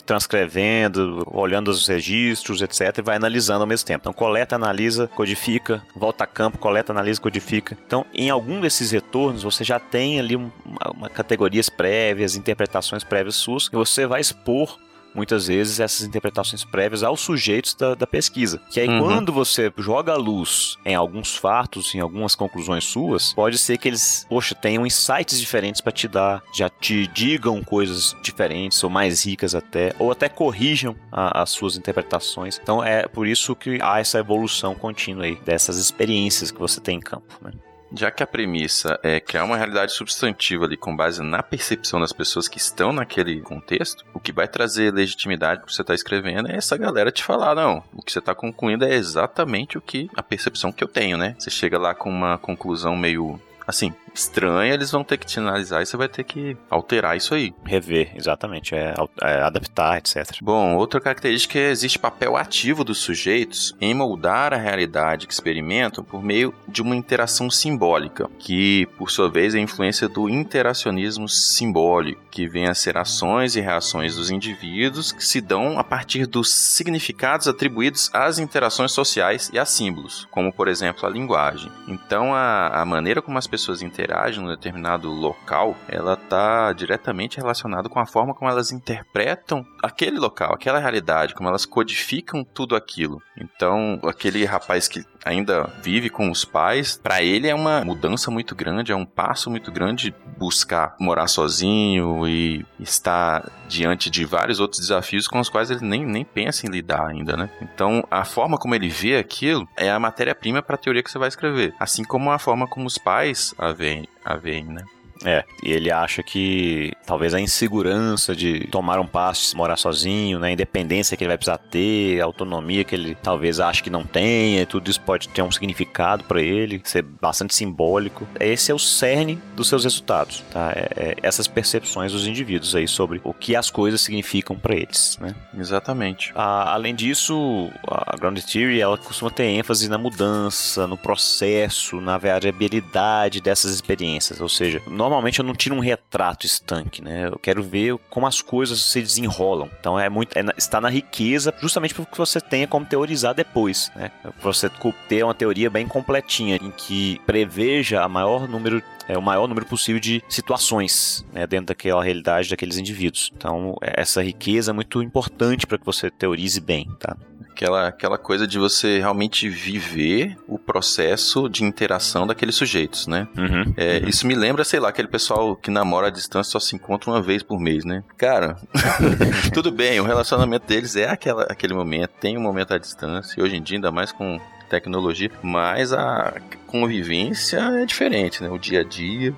Speaker 1: transcrevendo, olhando os registros, etc, e vai analisando ao mesmo tempo. Então coleta, analisa, codifica, volta a campo, coleta, analisa, codifica. Então, em algum desses retornos, você já tem ali uma, uma categorias prévias, interpretações prévias suas, e você vai expor muitas vezes essas interpretações prévias aos sujeitos da, da pesquisa. Que aí, uhum. quando você joga a luz em alguns fatos, em algumas conclusões suas, pode ser que eles, poxa, tenham insights diferentes para te dar, já te digam coisas diferentes ou mais ricas até, ou até corrijam a, as suas interpretações. Então, é por isso que há essa evolução contínua aí dessas experiências que você tem em campo. Né?
Speaker 2: Já que a premissa é criar uma realidade substantiva ali com base na percepção das pessoas que estão naquele contexto, o que vai trazer legitimidade para você estar tá escrevendo é essa galera te falar, não, o que você está concluindo é exatamente o que a percepção que eu tenho, né? Você chega lá com uma conclusão meio assim, estranha, eles vão ter que te analisar e você vai ter que alterar isso aí.
Speaker 1: Rever, exatamente, é, é adaptar, etc.
Speaker 2: Bom, outra característica é existe papel ativo dos sujeitos em moldar a realidade que experimentam por meio de uma interação simbólica, que por sua vez é a influência do interacionismo simbólico, que vem a ser ações e reações dos indivíduos que se dão a partir dos significados atribuídos às interações sociais e a símbolos, como por exemplo a linguagem. Então a, a maneira como as pessoas interagem interagem num determinado local, ela está diretamente relacionada com a forma como elas interpretam aquele local, aquela realidade, como elas codificam tudo aquilo. Então, aquele rapaz que ainda vive com os pais, para ele é uma mudança muito grande, é um passo muito grande buscar morar sozinho e estar diante de vários outros desafios com os quais ele nem, nem pensa em lidar ainda, né? Então, a forma como ele vê aquilo é a matéria-prima para a teoria que você vai escrever, assim como a forma como os pais a veem, a veem né?
Speaker 1: É, e ele acha que talvez a insegurança de tomar um passo, morar sozinho, né, a independência que ele vai precisar ter, a autonomia que ele talvez ache que não tenha, tudo isso pode ter um significado para ele, ser bastante simbólico. Esse é o cerne dos seus resultados, tá? É, é essas percepções dos indivíduos aí sobre o que as coisas significam para eles, né?
Speaker 2: Exatamente.
Speaker 1: A, além disso, a Ground Theory ela costuma ter ênfase na mudança, no processo, na variabilidade dessas experiências, ou seja, normalmente eu não tiro um retrato estanque, né? Eu quero ver como as coisas se desenrolam. Então é muito é, está na riqueza, justamente porque você tenha como teorizar depois, né? Você ter uma teoria bem completinha em que preveja a maior número é, o maior número possível de situações né, dentro daquela realidade daqueles indivíduos. Então, essa riqueza é muito importante para que você teorize bem, tá?
Speaker 2: Aquela, aquela coisa de você realmente viver o processo de interação daqueles sujeitos, né?
Speaker 1: Uhum,
Speaker 2: é,
Speaker 1: uhum.
Speaker 2: Isso me lembra, sei lá, aquele pessoal que namora à distância só se encontra uma vez por mês, né? Cara, tudo bem, o relacionamento deles é aquela, aquele momento, tem um momento à distância, e hoje em dia, ainda mais com tecnologia, mas a convivência é diferente, né? O dia a dia.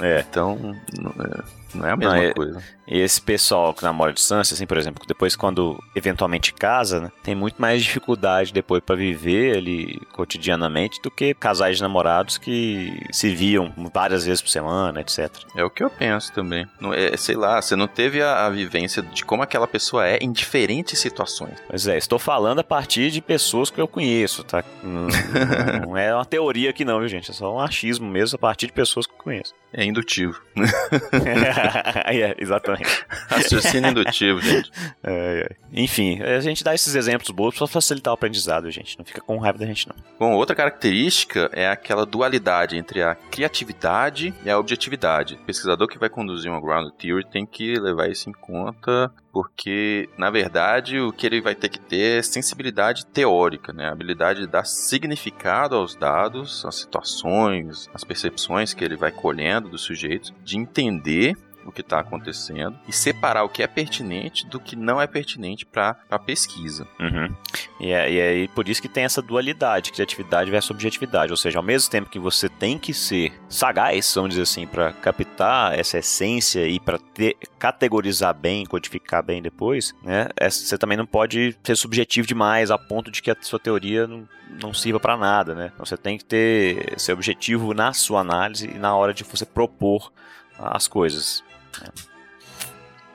Speaker 1: É.
Speaker 2: Então, não é, não é a mesma
Speaker 1: Não, é-
Speaker 2: coisa.
Speaker 1: E esse pessoal que namora à distância, assim, por exemplo, depois quando eventualmente casa, né, tem muito mais dificuldade depois para viver ali cotidianamente do que casais de namorados que se viam várias vezes por semana, etc.
Speaker 2: É o que eu penso também. Não é, sei lá, você não teve a, a vivência de como aquela pessoa é em diferentes situações.
Speaker 1: Pois é, estou falando a partir de pessoas que eu conheço, tá? Não, não é uma teoria aqui não, viu, gente? É só um achismo mesmo a partir de pessoas que eu conheço.
Speaker 2: É indutivo.
Speaker 1: é, exatamente.
Speaker 2: Raciocínio indutivo, gente.
Speaker 1: É, é. Enfim, a gente dá esses exemplos bobos para facilitar o aprendizado, gente. Não fica com raiva da gente, não.
Speaker 2: Bom, outra característica é aquela dualidade entre a criatividade e a objetividade. O pesquisador que vai conduzir uma ground theory tem que levar isso em conta, porque, na verdade, o que ele vai ter que ter é sensibilidade teórica, né? A habilidade de dar significado aos dados, às situações, às percepções que ele vai colhendo dos sujeitos, de entender o que está acontecendo e separar o que é pertinente do que não é pertinente para a pesquisa.
Speaker 1: Uhum. E, é, e aí por isso que tem essa dualidade, criatividade versus objetividade. Ou seja, ao mesmo tempo que você tem que ser sagaz, vamos dizer assim, para captar essa essência e para categorizar bem, codificar bem depois, né? Você também não pode ser subjetivo demais a ponto de que a sua teoria não, não sirva para nada, né? Então, você tem que ter ser objetivo na sua análise e na hora de você propor as coisas.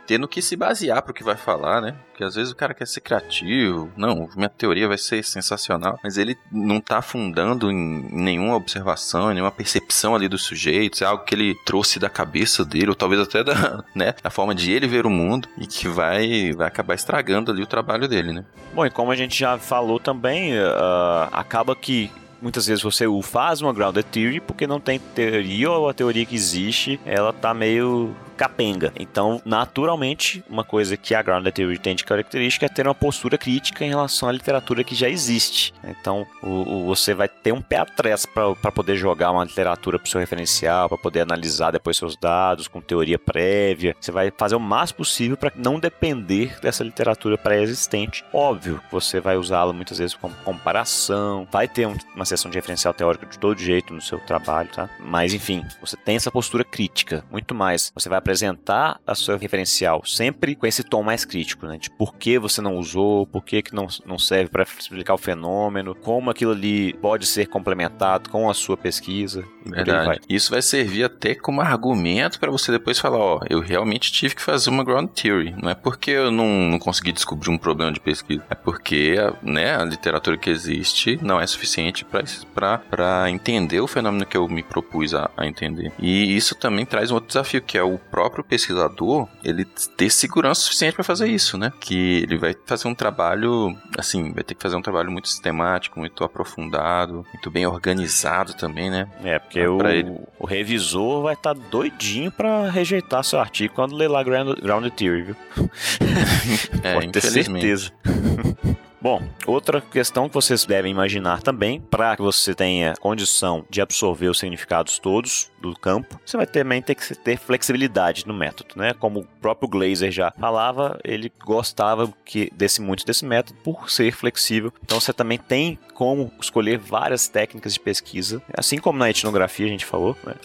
Speaker 2: Tendo que se basear para o que vai falar, né? Porque às vezes o cara quer ser criativo, não, minha teoria vai ser sensacional, mas ele não tá fundando em nenhuma observação, em nenhuma percepção ali dos sujeitos, é algo que ele trouxe da cabeça dele, ou talvez até da, né, da forma de ele ver o mundo, e que vai, vai acabar estragando ali o trabalho dele, né?
Speaker 1: Bom, e como a gente já falou também, uh, acaba que muitas vezes você faz uma grounded theory porque não tem teoria ou a teoria que existe, ela tá meio capenga. Então, naturalmente, uma coisa que a Grounded Theory tem de característica é ter uma postura crítica em relação à literatura que já existe. Então, o, o, você vai ter um pé atrás para poder jogar uma literatura para o seu referencial, para poder analisar depois seus dados com teoria prévia. Você vai fazer o máximo possível para não depender dessa literatura pré-existente. Óbvio, você vai usá-la muitas vezes como comparação, vai ter um, uma sessão de referencial teórico de todo jeito no seu trabalho, tá? Mas, enfim, você tem essa postura crítica, muito mais. Você vai apresentar a seu referencial sempre com esse tom mais crítico, né? De por que você não usou, por que, que não, não serve para explicar o fenômeno, como aquilo ali pode ser complementado com a sua pesquisa. E aí vai.
Speaker 2: Verdade. Isso vai servir até como argumento para você depois falar, ó, eu realmente tive que fazer uma ground theory. Não é porque eu não, não consegui descobrir um problema de pesquisa, é porque né, a literatura que existe não é suficiente para entender o fenômeno que eu me propus a, a entender. E isso também traz um outro desafio, que é o próprio pesquisador, ele ter segurança suficiente para fazer isso, né? Que ele vai fazer um trabalho, assim, vai ter que fazer um trabalho muito sistemático, muito aprofundado, muito bem organizado também, né?
Speaker 1: É, porque Porque o, o, revisor vai estar tá doidinho para rejeitar seu artigo quando ler lá Ground, Ground Theory, viu?
Speaker 2: é, Pode ter certeza.
Speaker 1: Bom, outra questão que vocês devem imaginar também, para que você tenha condição de absorver os significados todos do campo, você vai também ter que ter flexibilidade no método, né? Como o próprio Glazer já falava, ele gostava que desse muito desse método por ser flexível. Então você também tem como escolher várias técnicas de pesquisa, assim como na etnografia a gente falou, né?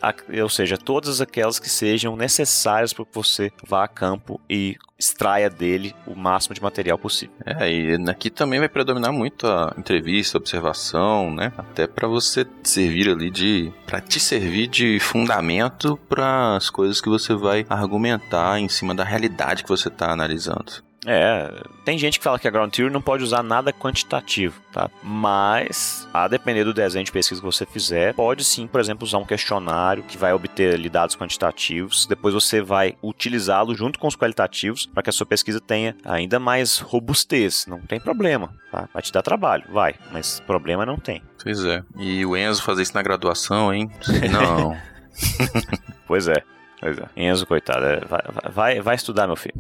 Speaker 1: ou seja, todas aquelas que sejam necessárias para que você vá a campo e extraia dele o máximo de material possível.
Speaker 2: É, e aqui também vai predominar muito a entrevista, a observação, né? Até para você servir ali de para te servir de fundamento para as coisas que você vai argumentar em cima da realidade que você está analisando.
Speaker 1: É, tem gente que fala que a Ground Theory não pode usar nada quantitativo, tá? Mas, a depender do desenho de pesquisa que você fizer, pode sim, por exemplo, usar um questionário que vai obter ali, dados quantitativos. Depois você vai utilizá-lo junto com os qualitativos para que a sua pesquisa tenha ainda mais robustez. Não tem problema, tá? Vai te dar trabalho, vai, mas problema não tem.
Speaker 2: Pois é. E o Enzo fazer isso na graduação, hein? Não.
Speaker 1: pois é. Pois é. Enzo, coitado, é, vai, vai, vai estudar, meu filho.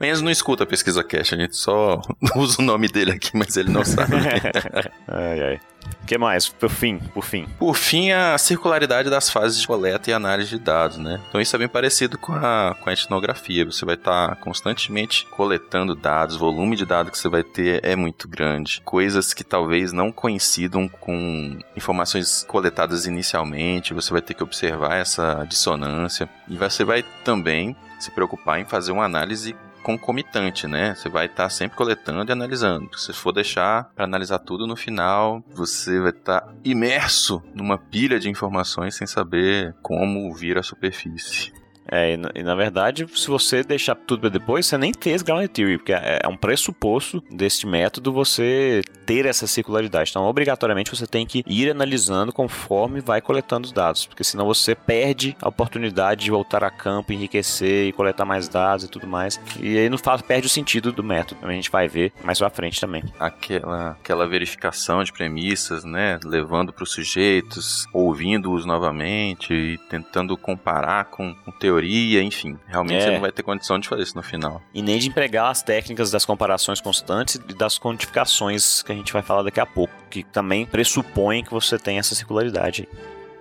Speaker 2: o Enzo não escuta a pesquisa cash, a gente só usa o nome dele aqui, mas ele não sabe.
Speaker 1: ai, ai. O que mais? Por fim, por fim.
Speaker 2: Por fim, a circularidade das fases de coleta e análise de dados, né? Então isso é bem parecido com a, com a etnografia. Você vai estar tá constantemente coletando dados, o volume de dados que você vai ter é muito grande. Coisas que talvez não coincidam com informações coletadas inicialmente, você vai ter que observar essa dissonância. E você vai também se preocupar em fazer uma análise concomitante, né? Você vai estar tá sempre coletando e analisando. Se for deixar para analisar tudo no final, você vai estar tá imerso numa pilha de informações sem saber como vir à superfície.
Speaker 1: É, e na, e na, verdade, se você deixar tudo para depois, você nem fez ground theory, porque é, é um pressuposto deste método você ter essa circularidade. Então, obrigatoriamente, você tem que ir analisando conforme vai coletando os dados, porque senão você perde a oportunidade de voltar a campo, enriquecer e coletar mais dados e tudo mais. E aí não faz, perde o sentido do método. A gente vai ver mais pra frente também.
Speaker 2: Aquela, aquela verificação de premissas, né? Levando para os sujeitos, ouvindo-os novamente e tentando comparar com, com teoria teoria, enfim. Realmente é. você não vai ter condição de fazer isso no final.
Speaker 1: E nem de empregar as técnicas das comparações constantes e das quantificações que a gente vai falar daqui a pouco, que também pressupõem que você tem essa circularidade.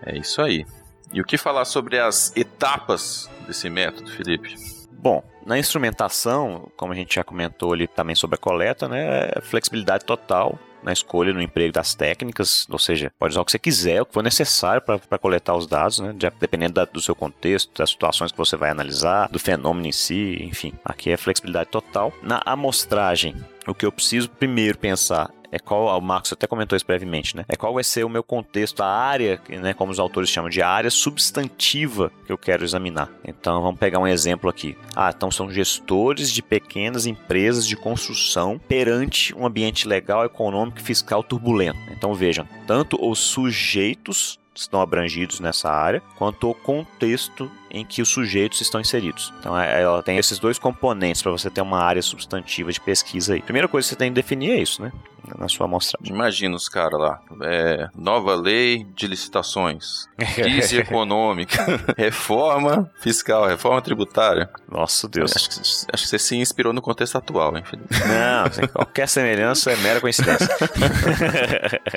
Speaker 2: É isso aí. E o que falar sobre as etapas desse método, Felipe?
Speaker 1: Bom, na instrumentação, como a gente já comentou ali também sobre a coleta, né, é flexibilidade total na escolha, no emprego das técnicas, ou seja, pode usar o que você quiser, o que for necessário para coletar os dados, né? dependendo da, do seu contexto, das situações que você vai analisar, do fenômeno em si, enfim. Aqui é flexibilidade total. Na amostragem, o que eu preciso primeiro pensar é qual, o Marcos até comentou isso brevemente, né? É qual vai ser o meu contexto, a área, né, como os autores chamam de área substantiva que eu quero examinar. Então vamos pegar um exemplo aqui. Ah, então são gestores de pequenas empresas de construção perante um ambiente legal, econômico e fiscal turbulento. Então vejam, tanto os sujeitos estão abrangidos nessa área, quanto o contexto em que os sujeitos estão inseridos. Então é, ela tem esses dois componentes para você ter uma área substantiva de pesquisa aí. Primeira coisa que você tem que definir é isso, né? Na sua amostragem.
Speaker 2: Imagina os caras lá. É, nova lei de licitações. Crise econômica. reforma fiscal, reforma tributária.
Speaker 1: Nossa Deus.
Speaker 2: Acho que, acho que você se inspirou no contexto atual, hein, Felipe?
Speaker 1: Não, qualquer semelhança é mera coincidência.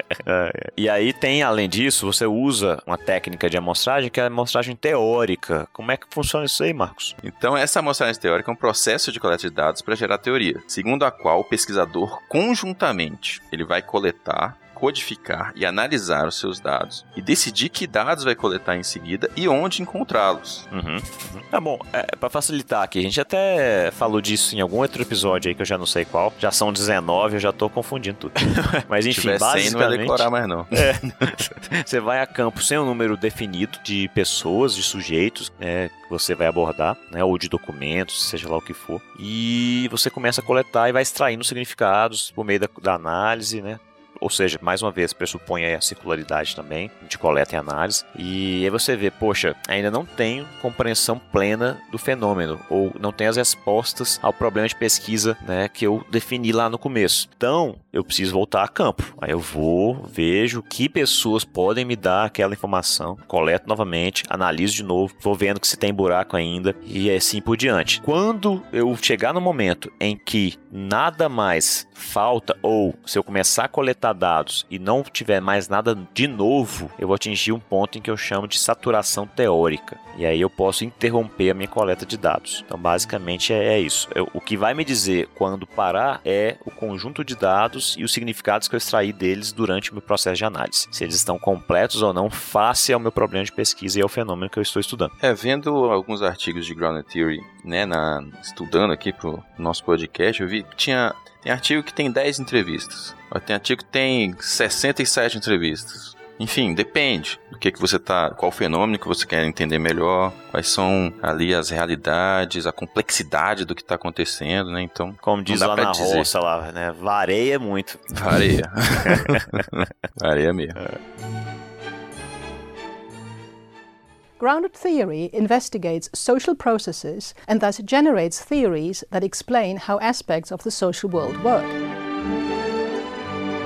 Speaker 1: e aí tem, além disso, você usa uma técnica de amostragem que é a amostragem teórica como é que funciona isso aí, Marcos?
Speaker 2: Então, essa amostragem teórica é um processo de coleta de dados para gerar teoria, segundo a qual o pesquisador conjuntamente ele vai coletar codificar e analisar os seus dados e decidir que dados vai coletar em seguida e onde encontrá-los.
Speaker 1: Uhum, uhum. Tá bom, é, para facilitar aqui, a gente até falou disso em algum outro episódio aí que eu já não sei qual. Já são 19, eu já tô confundindo tudo. Mas enfim, basicamente...
Speaker 2: não vai decorar mais não.
Speaker 1: É, você vai a campo sem um número definido de pessoas, de sujeitos, né, que você vai abordar, né, ou de documentos, seja lá o que for. E você começa a coletar e vai extraindo significados por meio da, da análise, né, ou seja, mais uma vez, pressupõe a circularidade também de coleta e análise. E aí você vê, poxa, ainda não tenho compreensão plena do fenômeno, ou não tenho as respostas ao problema de pesquisa né, que eu defini lá no começo. Então, eu preciso voltar a campo. Aí eu vou, vejo que pessoas podem me dar aquela informação, coleto novamente, analiso de novo, vou vendo que se tem buraco ainda e assim por diante. Quando eu chegar no momento em que nada mais falta ou se eu começar a coletar dados e não tiver mais nada de novo, eu vou atingir um ponto em que eu chamo de saturação teórica. E aí eu posso interromper a minha coleta de dados. Então, basicamente é, é isso. Eu, o que vai me dizer quando parar é o conjunto de e os significados que eu extraí deles durante o meu processo de análise. Se eles estão completos ou não, face ao meu problema de pesquisa e ao fenômeno que eu estou estudando.
Speaker 2: É, vendo alguns artigos de Ground Theory, né, na, estudando aqui pro nosso podcast, eu vi que tinha tem artigo que tem 10 entrevistas. Tem artigo que tem 67 entrevistas. Enfim, depende do que, que você tá. Qual fenômeno que você quer entender melhor, quais são ali as realidades, a complexidade do que está acontecendo, né? Então.
Speaker 1: Como diz lá na dizer. roça lá, né? Vareia muito.
Speaker 2: Vareia. Vareia mesmo.
Speaker 4: Grounded theory investigates social processes and thus generates theories that explain how aspects of the social world work.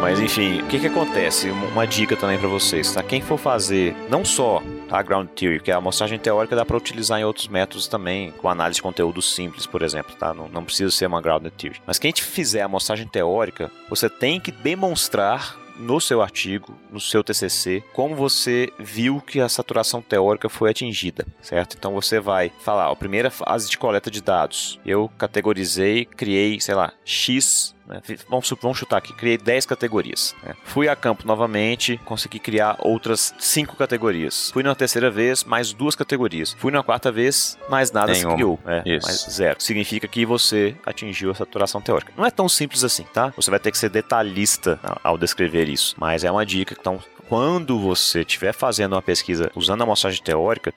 Speaker 1: Mas enfim, o que, que acontece? Uma dica também para vocês, tá? Quem for fazer não só a ground theory, que é a amostragem teórica, dá para utilizar em outros métodos também, com análise de conteúdo simples, por exemplo, tá? Não, não precisa ser uma ground theory. Mas quem fizer a amostragem teórica, você tem que demonstrar no seu artigo, no seu TCC, como você viu que a saturação teórica foi atingida, certo? Então você vai falar, a primeira fase de coleta de dados, eu categorizei, criei, sei lá, X né? Vamos, vamos chutar aqui, criei 10 categorias. Né? Fui a campo novamente, consegui criar outras 5 categorias. Fui na terceira vez, mais duas categorias. Fui na quarta vez, mais nada se criou. É, mais zero. Significa que você atingiu a saturação teórica. Não é tão simples assim, tá? Você vai ter que ser detalhista ao descrever isso. Mas é uma dica. Então, quando você estiver fazendo uma pesquisa usando a amostragem teórica,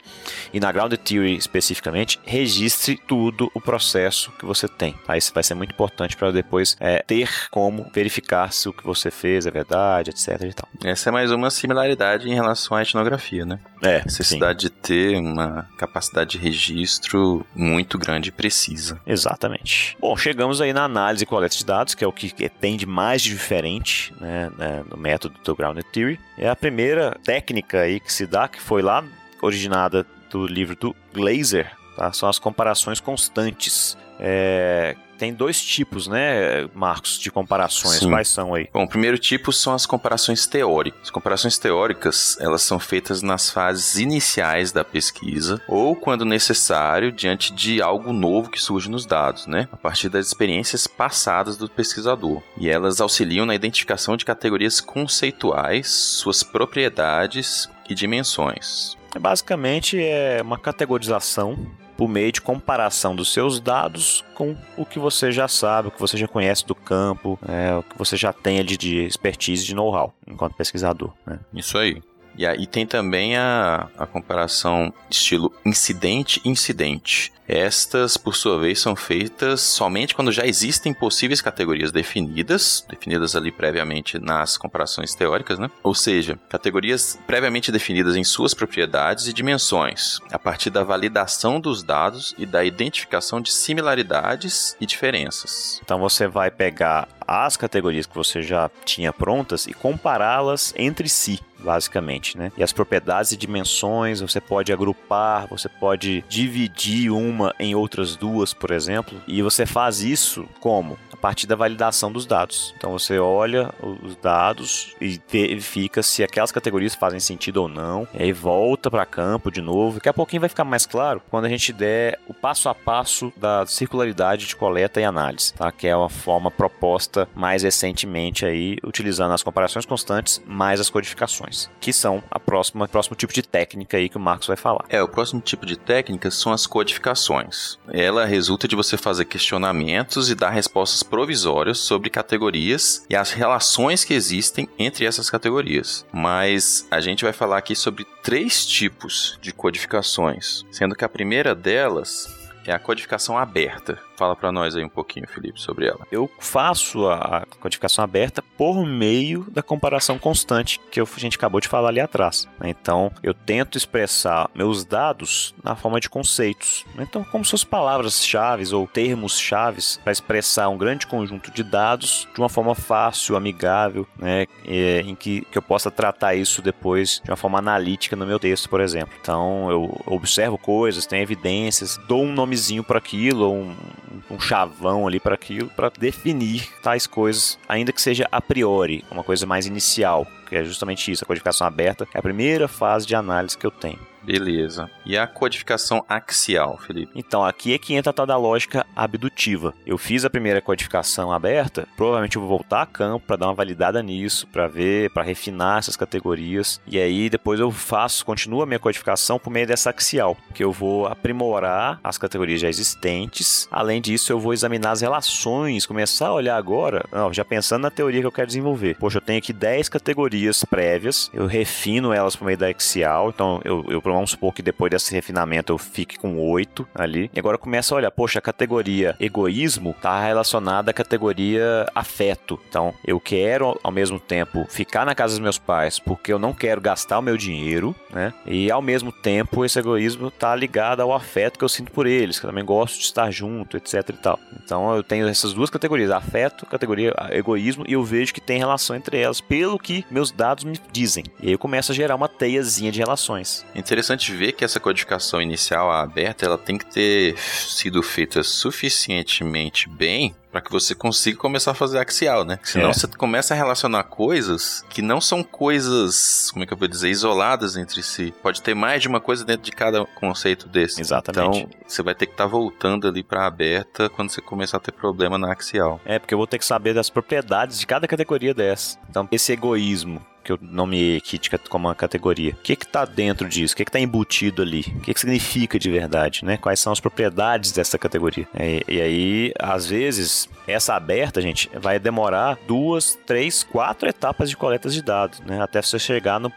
Speaker 1: e na Grounded Theory especificamente, registre tudo o processo que você tem. Tá? Isso vai ser muito importante para depois é, ter como verificar se o que você fez é verdade, etc. E tal.
Speaker 2: Essa é mais uma similaridade em relação à etnografia, né?
Speaker 1: É.
Speaker 2: A necessidade sim. de ter uma capacidade de registro muito grande e precisa.
Speaker 1: Exatamente. Bom, chegamos aí na análise e coleta de dados, que é o que tem de mais diferente né, né, no método do Grounded Theory. É a primeira técnica aí que se dá, que foi lá originada do livro do Glaser, tá? São as comparações constantes. É, tem dois tipos, né, Marcos, de comparações. Sim. Quais são aí?
Speaker 2: Bom, o primeiro tipo são as comparações teóricas. As comparações teóricas, elas são feitas nas fases iniciais da pesquisa ou quando necessário diante de algo novo que surge nos dados, né? A partir das experiências passadas do pesquisador. E elas auxiliam na identificação de categorias conceituais, suas propriedades e dimensões.
Speaker 1: Basicamente é uma categorização por meio de comparação dos seus dados com o que você já sabe, o que você já conhece do campo, é, o que você já tem ali de expertise, de know-how enquanto pesquisador. Né?
Speaker 2: Isso aí. E aí tem também a, a comparação estilo incidente-incidente. Estas, por sua vez, são feitas somente quando já existem possíveis categorias definidas, definidas ali previamente nas comparações teóricas, né? Ou seja, categorias previamente definidas em suas propriedades e dimensões, a partir da validação dos dados e da identificação de similaridades e diferenças.
Speaker 1: Então você vai pegar as categorias que você já tinha prontas e compará-las entre si basicamente, né? E as propriedades e dimensões você pode agrupar, você pode dividir uma em outras duas, por exemplo, e você faz isso como? A partir da validação dos dados. Então você olha os dados e verifica se aquelas categorias fazem sentido ou não, e aí volta para campo de novo. Daqui a pouquinho vai ficar mais claro quando a gente der o passo a passo da circularidade de coleta e análise, tá? Que é uma forma proposta mais recentemente aí, utilizando as comparações constantes mais as codificações, que são a próxima próximo tipo de técnica aí que o Marcos vai falar.
Speaker 2: É, o próximo tipo de técnica são as codificações. Ela resulta de você fazer questionamentos e dar respostas provisórias sobre categorias e as relações que existem entre essas categorias. Mas a gente vai falar aqui sobre três tipos de codificações, sendo que a primeira delas é a codificação aberta. Fala para nós aí um pouquinho, Felipe, sobre ela.
Speaker 1: Eu faço a codificação aberta por meio da comparação constante que a gente acabou de falar ali atrás. Né? Então, eu tento expressar meus dados na forma de conceitos. Então, como suas palavras-chave ou termos-chave para expressar um grande conjunto de dados de uma forma fácil, amigável, né? em que, que eu possa tratar isso depois de uma forma analítica no meu texto, por exemplo. Então, eu observo coisas, tenho evidências, dou um nomezinho para aquilo, um, um chavão ali para aquilo, para definir tais coisas, ainda que seja a priori, uma coisa mais inicial, que é justamente isso, a codificação aberta, é a primeira fase de análise que eu tenho.
Speaker 2: Beleza. E a codificação axial, Felipe?
Speaker 1: Então, aqui é que entra a tal da lógica abdutiva. Eu fiz a primeira codificação aberta, provavelmente eu vou voltar a campo para dar uma validada nisso, para ver, para refinar essas categorias. E aí depois eu faço, continuo a minha codificação por meio dessa axial, que eu vou aprimorar as categorias já existentes. Além disso, eu vou examinar as relações, começar a olhar agora, não, já pensando na teoria que eu quero desenvolver. Poxa, eu tenho aqui 10 categorias prévias, eu refino elas por meio da axial, então eu, eu vamos supor que depois desse refinamento eu fique com 8 ali. E agora começa a olhar, poxa, a categoria egoísmo está relacionada à categoria afeto. Então, eu quero ao mesmo tempo ficar na casa dos meus pais porque eu não quero gastar o meu dinheiro, né? E ao mesmo tempo esse egoísmo está ligado ao afeto que eu sinto por eles, que eu também gosto de estar junto, etc e tal. Então, eu tenho essas duas categorias, afeto, categoria egoísmo, e eu vejo que tem relação entre elas pelo que meus dados me dizem. E aí eu começo a gerar uma teiazinha de relações.
Speaker 2: Interessante interessante ver que essa codificação inicial aberta ela tem que ter sido feita suficientemente bem para que você consiga começar a fazer axial, né? Senão é. você começa a relacionar coisas que não são coisas, como é que eu vou dizer, isoladas entre si. Pode ter mais de uma coisa dentro de cada conceito desse.
Speaker 1: Exatamente.
Speaker 2: Então, você vai ter que estar tá voltando ali para aberta quando você começar a ter problema na axial.
Speaker 1: É, porque eu vou ter que saber das propriedades de cada categoria dessa. Então, esse egoísmo que eu nomeei aqui como uma categoria. O que está dentro disso? O que está embutido ali? O que, que significa de verdade? Né? Quais são as propriedades dessa categoria? E, e aí, às vezes, essa aberta, gente, vai demorar duas, três, quatro etapas de coletas de dados, né? Até você chegar no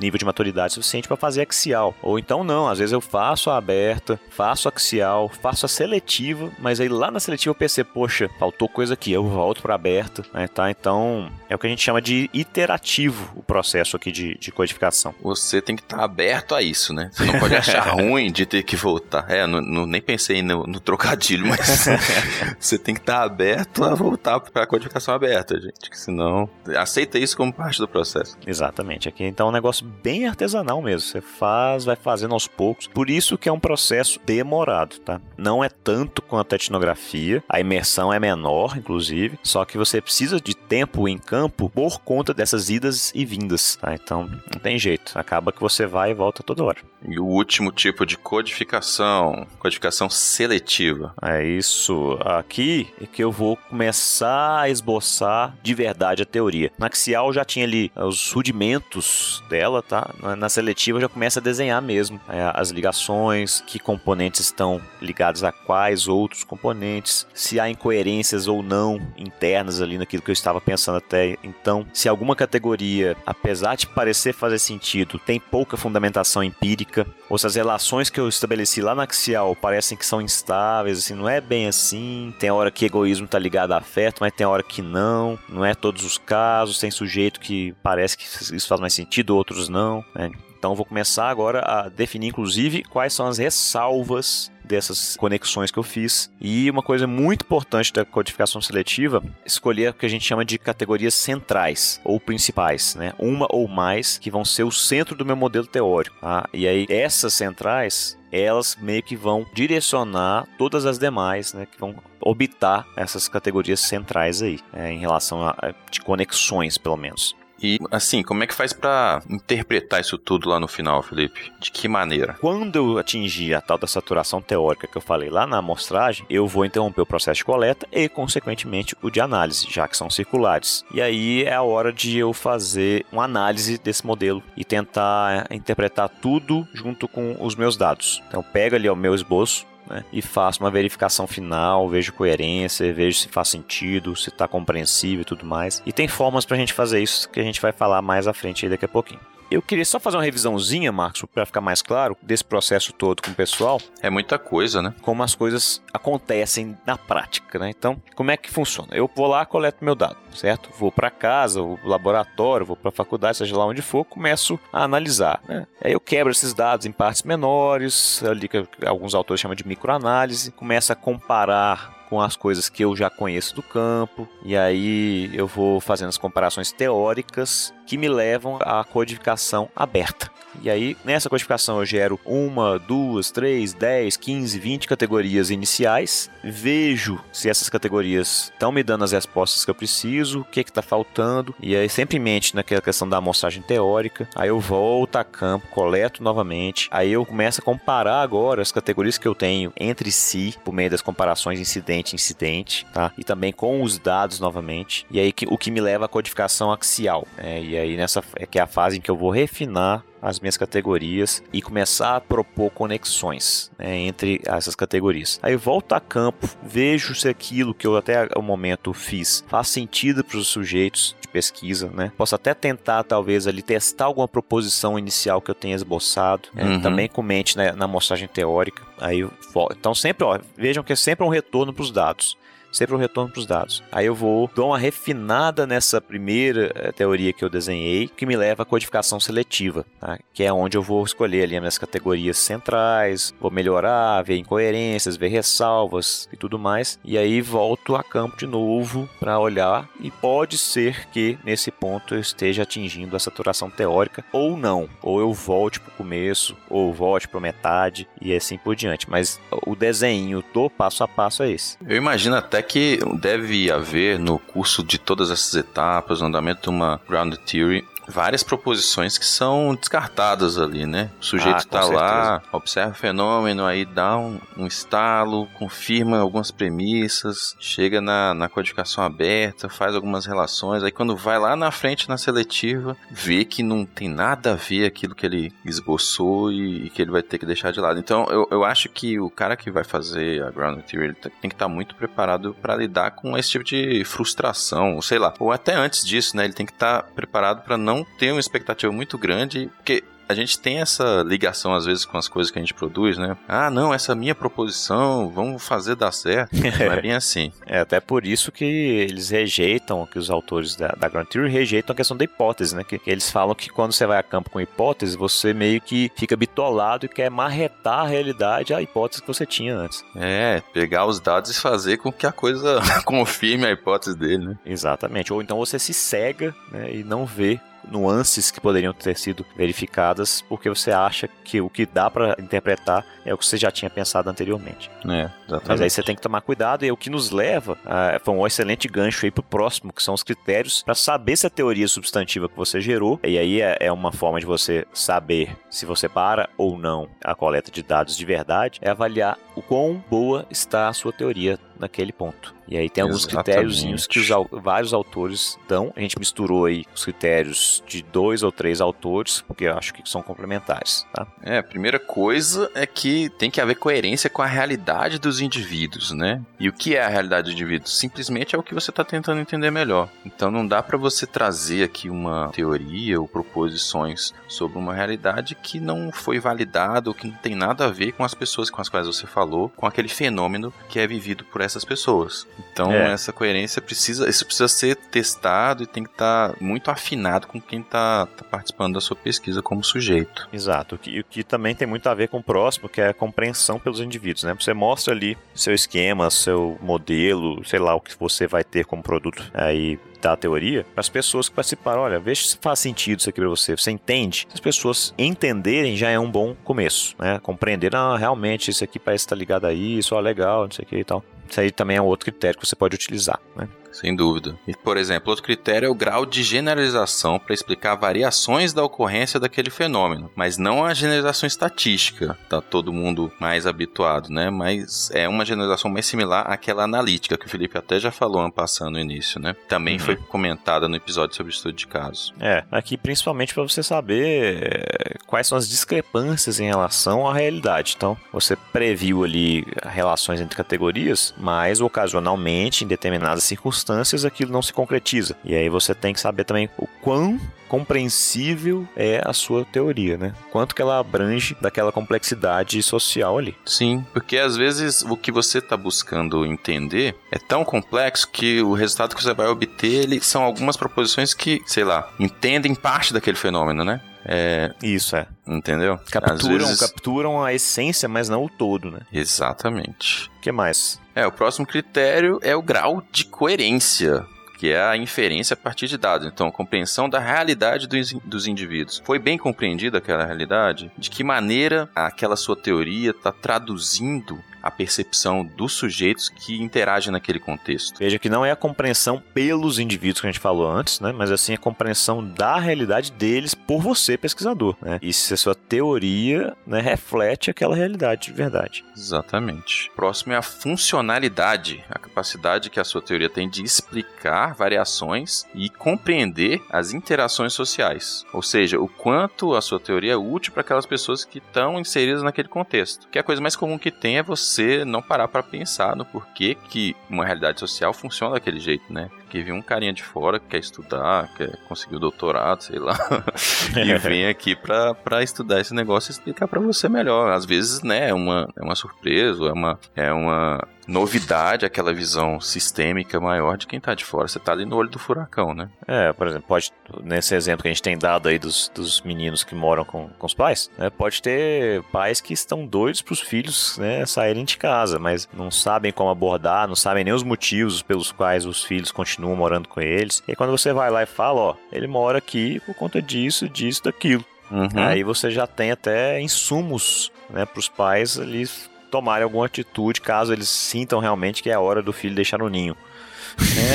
Speaker 1: nível de maturidade suficiente para fazer axial. Ou então não, às vezes eu faço a aberta, faço axial, faço a seletiva, mas aí lá na seletiva eu percebo, poxa, faltou coisa aqui, eu volto para aberta, né? Tá? Então é o que a gente chama de iterativo o processo aqui de, de codificação.
Speaker 2: Você tem que estar tá aberto a isso, né? Você não pode achar ruim de ter que voltar. É, não, não nem pensei no, no trocadilho, mas você tem que estar tá aberto a voltar para a codificação aberta, gente. Que senão, aceita isso como parte do processo.
Speaker 1: Exatamente. Aqui então é um negócio bem artesanal mesmo. Você faz, vai fazendo aos poucos. Por isso que é um processo demorado, tá? Não é tanto quanto a etnografia. A imersão é menor, inclusive. Só que você precisa de tempo em campo por conta dessas idas e vindas, tá? Então, não tem jeito. Acaba que você vai e volta toda hora.
Speaker 2: E o último tipo de codificação, codificação seletiva.
Speaker 1: É isso. Aqui é que eu vou começar a esboçar de verdade a teoria. Na axial já tinha ali os rudimentos dela, tá? Na seletiva já começa a desenhar mesmo é, as ligações, que componentes estão ligados a quais outros componentes, se há incoerências ou não internas ali naquilo que eu estava pensando até então, se alguma categoria, apesar de parecer fazer sentido, tem pouca fundamentação empírica, ou se as relações que eu estabeleci lá na axial parecem que são instáveis, assim, não é bem assim. Tem hora que egoísmo está ligado a afeto, mas tem hora que não. Não é todos os casos, tem sujeito que parece que isso faz mais sentido, outros não. Né? Então vou começar agora a definir, inclusive, quais são as ressalvas dessas conexões que eu fiz. E uma coisa muito importante da codificação seletiva, escolher o que a gente chama de categorias centrais ou principais, né? Uma ou mais que vão ser o centro do meu modelo teórico. Tá? E aí essas centrais elas meio que vão direcionar todas as demais, né, que vão orbitar essas categorias centrais aí, é, em relação a, a de conexões, pelo menos.
Speaker 2: E assim, como é que faz para interpretar isso tudo lá no final, Felipe? De que maneira?
Speaker 1: Quando eu atingir a tal da saturação teórica que eu falei lá na amostragem, eu vou interromper o processo de coleta e, consequentemente, o de análise, já que são circulares. E aí é a hora de eu fazer uma análise desse modelo e tentar interpretar tudo junto com os meus dados. Então, pega ali o meu esboço, né? E faço uma verificação final, vejo coerência, vejo se faz sentido, se está compreensível e tudo mais. E tem formas para a gente fazer isso que a gente vai falar mais à frente daqui a pouquinho. Eu queria só fazer uma revisãozinha, Marcos, para ficar mais claro desse processo todo com o pessoal.
Speaker 2: É muita coisa, né?
Speaker 1: Como as coisas acontecem na prática, né? Então, como é que funciona? Eu vou lá, coleto meu dado, certo? Vou para casa, vou pro laboratório, vou para a faculdade, seja lá onde for, começo a analisar, né? Aí eu quebro esses dados em partes menores, ali que alguns autores chamam de microanálise, começo a comparar com as coisas que eu já conheço do campo, e aí eu vou fazendo as comparações teóricas que me levam à codificação aberta. E aí, nessa codificação, eu gero uma, duas, três, dez, quinze, vinte categorias iniciais, vejo se essas categorias estão me dando as respostas que eu preciso, o que está faltando, e aí sempre em mente naquela questão da amostragem teórica. Aí eu volto a campo, coleto novamente, aí eu começo a comparar agora as categorias que eu tenho entre si, por meio das comparações incidente-incidente, tá? E também com os dados novamente. E aí o que me leva à codificação axial. Né? E aí nessa é que é a fase em que eu vou refinar as minhas categorias e começar a propor conexões né, entre essas categorias. Aí volto a campo, vejo se aquilo que eu até o momento fiz faz sentido para os sujeitos de pesquisa, né? Posso até tentar talvez ali testar alguma proposição inicial que eu tenha esboçado, né? uhum. também com mente né, na amostragem teórica. Aí então sempre, ó, vejam que é sempre um retorno para os dados sempre um retorno para os dados. Aí eu vou dar uma refinada nessa primeira eh, teoria que eu desenhei, que me leva à codificação seletiva, tá? que é onde eu vou escolher ali as minhas categorias centrais, vou melhorar, ver incoerências, ver ressalvas e tudo mais, e aí volto a campo de novo para olhar e pode ser que nesse ponto eu esteja atingindo a saturação teórica ou não, ou eu volte para o começo, ou volte para metade e assim por diante, mas o desenho do passo a passo é esse.
Speaker 2: Eu imagino até que deve haver no curso de todas essas etapas, no andamento de uma ground theory, várias proposições que são descartadas ali, né? O sujeito está ah, lá, observa o fenômeno, aí dá um, um, estalo, confirma algumas premissas, chega na, na codificação aberta, faz algumas relações, aí quando vai lá na frente na seletiva, vê que não tem nada a ver aquilo que ele esboçou e, e que ele vai ter que deixar de lado. Então eu, eu acho que o cara que vai fazer a Ground Theory tem que estar tá muito preparado para lidar com esse tipo de frustração, sei lá, ou até antes disso, né? Ele tem que estar tá preparado para não não ter uma expectativa muito grande, porque a gente tem essa ligação às vezes com as coisas que a gente produz, né? Ah, não, essa minha proposição, vamos fazer dar certo. não é bem assim.
Speaker 1: É até por isso que eles rejeitam, que os autores da, da Grand Theory rejeitam a questão da hipótese, né? Que, que, eles falam que quando você vai a campo com hipótese, você meio que fica bitolado e quer marretar a realidade a hipótese que você tinha antes.
Speaker 2: É, pegar os dados e fazer com que a coisa confirme a hipótese dele, né?
Speaker 1: Exatamente. Ou então você se cega né, e não vê nuances que poderiam ter sido verificadas, porque você acha que o que dá para interpretar é o que você já tinha pensado anteriormente.
Speaker 2: É, exatamente.
Speaker 1: Mas aí você tem que tomar cuidado e o que nos leva a, foi um excelente gancho aí pro próximo, que são os critérios para saber se a teoria substantiva que você gerou, e aí é, é uma forma de você saber se você para ou não a coleta de dados de verdade, é avaliar o quão boa está a sua teoria naquele ponto. E aí tem alguns critérios que os, vários autores dão. A gente misturou aí os critérios de dois ou três autores, porque eu acho que são complementares, tá?
Speaker 2: É, a primeira coisa é que tem que haver coerência com a realidade dos indivíduos, né? E o que é a realidade dos indivíduos? Simplesmente é o que você está tentando entender melhor. Então não dá para você trazer aqui uma teoria ou proposições sobre uma realidade que não foi validada ou que não tem nada a ver com as pessoas com as quais você falou, com aquele fenômeno que é vivido por essas pessoas. Então é. essa coerência precisa, isso precisa ser testado e tem que estar tá muito afinado com quem está tá participando da sua pesquisa como sujeito.
Speaker 1: Exato. O que, o que também tem muito a ver com o próximo, que é a compreensão pelos indivíduos, né? Você mostra ali seu esquema, seu modelo, sei lá o que você vai ter como produto aí da teoria para as pessoas que participaram. Olha, veja se faz sentido isso aqui para você. Você entende? Se as pessoas entenderem, já é um bom começo, né? Compreender, ah, realmente isso aqui parece estar ligado a isso, ó, legal, não sei o que e tal. Isso aí também é um outro critério que você pode utilizar, né?
Speaker 2: Sem dúvida. E, por exemplo, outro critério é o grau de generalização para explicar variações da ocorrência daquele fenômeno, mas não a generalização estatística, tá todo mundo mais habituado, né? Mas é uma generalização mais similar àquela analítica que o Felipe até já falou ano passado no início, né? Também uhum. foi comentada no episódio sobre estudo de casos.
Speaker 1: É, aqui principalmente para você saber eh, quais são as discrepâncias em relação à realidade. Então, você previu ali relações entre categorias, mas ocasionalmente, em determinadas circunstâncias, circunstâncias aquilo não se concretiza. E aí você tem que saber também o quão compreensível é a sua teoria, né? Quanto que ela abrange daquela complexidade social ali.
Speaker 2: Sim, porque às vezes o que você está buscando entender é tão complexo que o resultado que você vai obter ele, são algumas proposições que, sei lá, entendem parte daquele fenômeno, né? É,
Speaker 1: Isso é.
Speaker 2: entendeu?
Speaker 1: Capturam,
Speaker 2: vezes-
Speaker 1: capturam a essência, mas não o todo, né?
Speaker 2: Exatamente.
Speaker 1: O que mais?
Speaker 2: É, o próximo critério é o grau de coerência, que é a inferência a partir de dados. Então, a compreensão da realidade dos, dos indivíduos. Foi bem compreendida aquela realidade? De que maneira aquela sua teoria está traduzindo a percepção dos sujeitos que interagem naquele contexto?
Speaker 1: Veja que não é a compreensão pelos indivíduos que a gente falou antes, né? Mas assim a compreensão da realidade deles por você, pesquisador, né? E se a sua teoria né, reflete aquela realidade de verdade.
Speaker 2: Exatamente. Próximo é a funcionalidade, a capacidade que a sua teoria tem de explicar variações e compreender as interações sociais. Ou seja, o quanto a sua teoria é útil para aquelas pessoas que estão inseridas naquele contexto. Que a coisa mais comum que tem é você não parar para pensar no porquê que uma realidade social funciona daquele jeito, né? Que vem um carinha de fora que quer estudar, quer conseguir o doutorado, sei lá, e vem aqui pra, pra estudar esse negócio e explicar pra você melhor. Às vezes, né, é uma, é uma surpresa, é uma, é uma novidade aquela visão sistêmica maior de quem tá de fora. Você tá ali no olho do furacão, né?
Speaker 1: É, por exemplo, pode, nesse exemplo que a gente tem dado aí dos, dos meninos que moram com, com os pais, né, pode ter pais que estão doidos pros filhos né, saírem de casa, mas não sabem como abordar, não sabem nem os motivos pelos quais os filhos continuam morando com eles. E quando você vai lá e fala, ó, ele mora aqui por conta disso, disso, daquilo.
Speaker 2: Uhum.
Speaker 1: Aí você já tem até insumos né, para os pais ali tomarem alguma atitude caso eles sintam realmente que é a hora do filho deixar no ninho.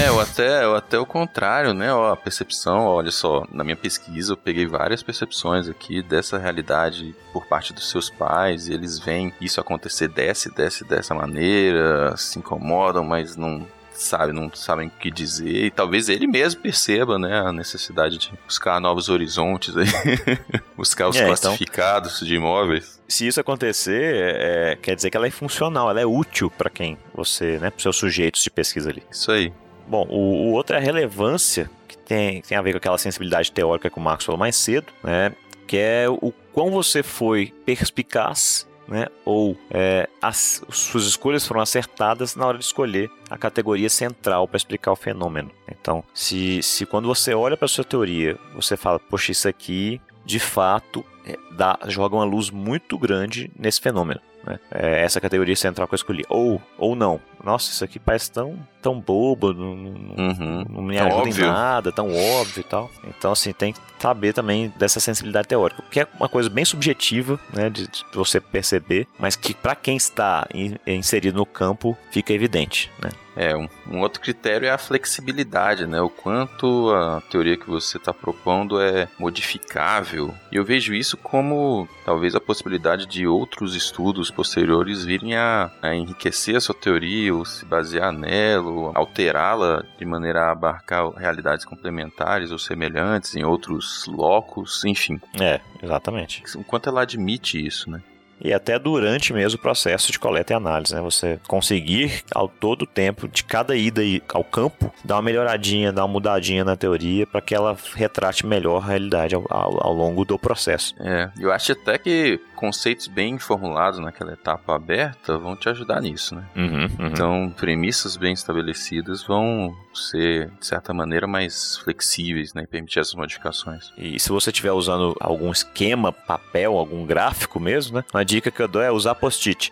Speaker 2: É, ou até, ou até o contrário, né? Ó, a percepção, olha só, na minha pesquisa eu peguei várias percepções aqui dessa realidade por parte dos seus pais, e eles veem isso acontecer dessa, e dessa, e dessa maneira, se incomodam, mas não sabe, não sabem o que dizer, e talvez ele mesmo perceba, né, a necessidade de buscar novos horizontes aí, buscar os
Speaker 1: É, então-
Speaker 2: classificados de imóveis.
Speaker 1: Se isso acontecer, é, quer dizer que ela é funcional, ela é útil para quem você, né, para seus sujeitos de pesquisa ali.
Speaker 2: Isso aí.
Speaker 1: Bom, o, o outro é a relevância, que tem, tem a ver com aquela sensibilidade teórica que o Marcos falou mais cedo, né? Que é o quão você foi perspicaz, né? Ou é, as suas escolhas foram acertadas na hora de escolher a categoria central para explicar o fenômeno. Então, se, se quando você olha para sua teoria, você fala, poxa, isso aqui de fato é, dá, joga uma luz muito grande nesse fenômeno. Né? É essa categoria central que eu escolhi. Ou, ou não. Nossa, isso aqui parece tão, tão bobo, não,
Speaker 2: Uhum.
Speaker 1: não me
Speaker 2: Tão
Speaker 1: ajuda
Speaker 2: óbvio.
Speaker 1: em nada, tão óbvio e tal. Então, assim, tem que saber também dessa sensibilidade teórica, que é uma coisa bem subjetiva, né, de, de você perceber, mas que para quem está in- inserido no campo fica evidente, né?
Speaker 2: É, um, um outro critério é a flexibilidade, né? O quanto a teoria que você está propondo é modificável. E eu vejo isso como talvez a possibilidade de outros estudos posteriores virem a, a enriquecer a sua teoria, se basear nela, alterá-la de maneira a abarcar realidades complementares ou semelhantes em outros locos, enfim.
Speaker 1: É, exatamente.
Speaker 2: O quanto ela admite isso, né?
Speaker 1: E até durante mesmo o processo de coleta e análise, né? Você conseguir ao todo tempo de cada ida aí ao campo dar uma melhoradinha, dar uma mudadinha na teoria para que ela retrate melhor a realidade ao, ao- ao longo do processo.
Speaker 2: É, eu acho até que conceitos bem formulados naquela etapa aberta vão te ajudar nisso, né?
Speaker 1: Uhum, uhum.
Speaker 2: Então, premissas bem estabelecidas vão ser, de certa maneira, mais flexíveis, né? E permitir essas modificações.
Speaker 1: E se você estiver usando algum esquema, papel, algum gráfico mesmo, né? Uma dica que eu dou é usar post-it.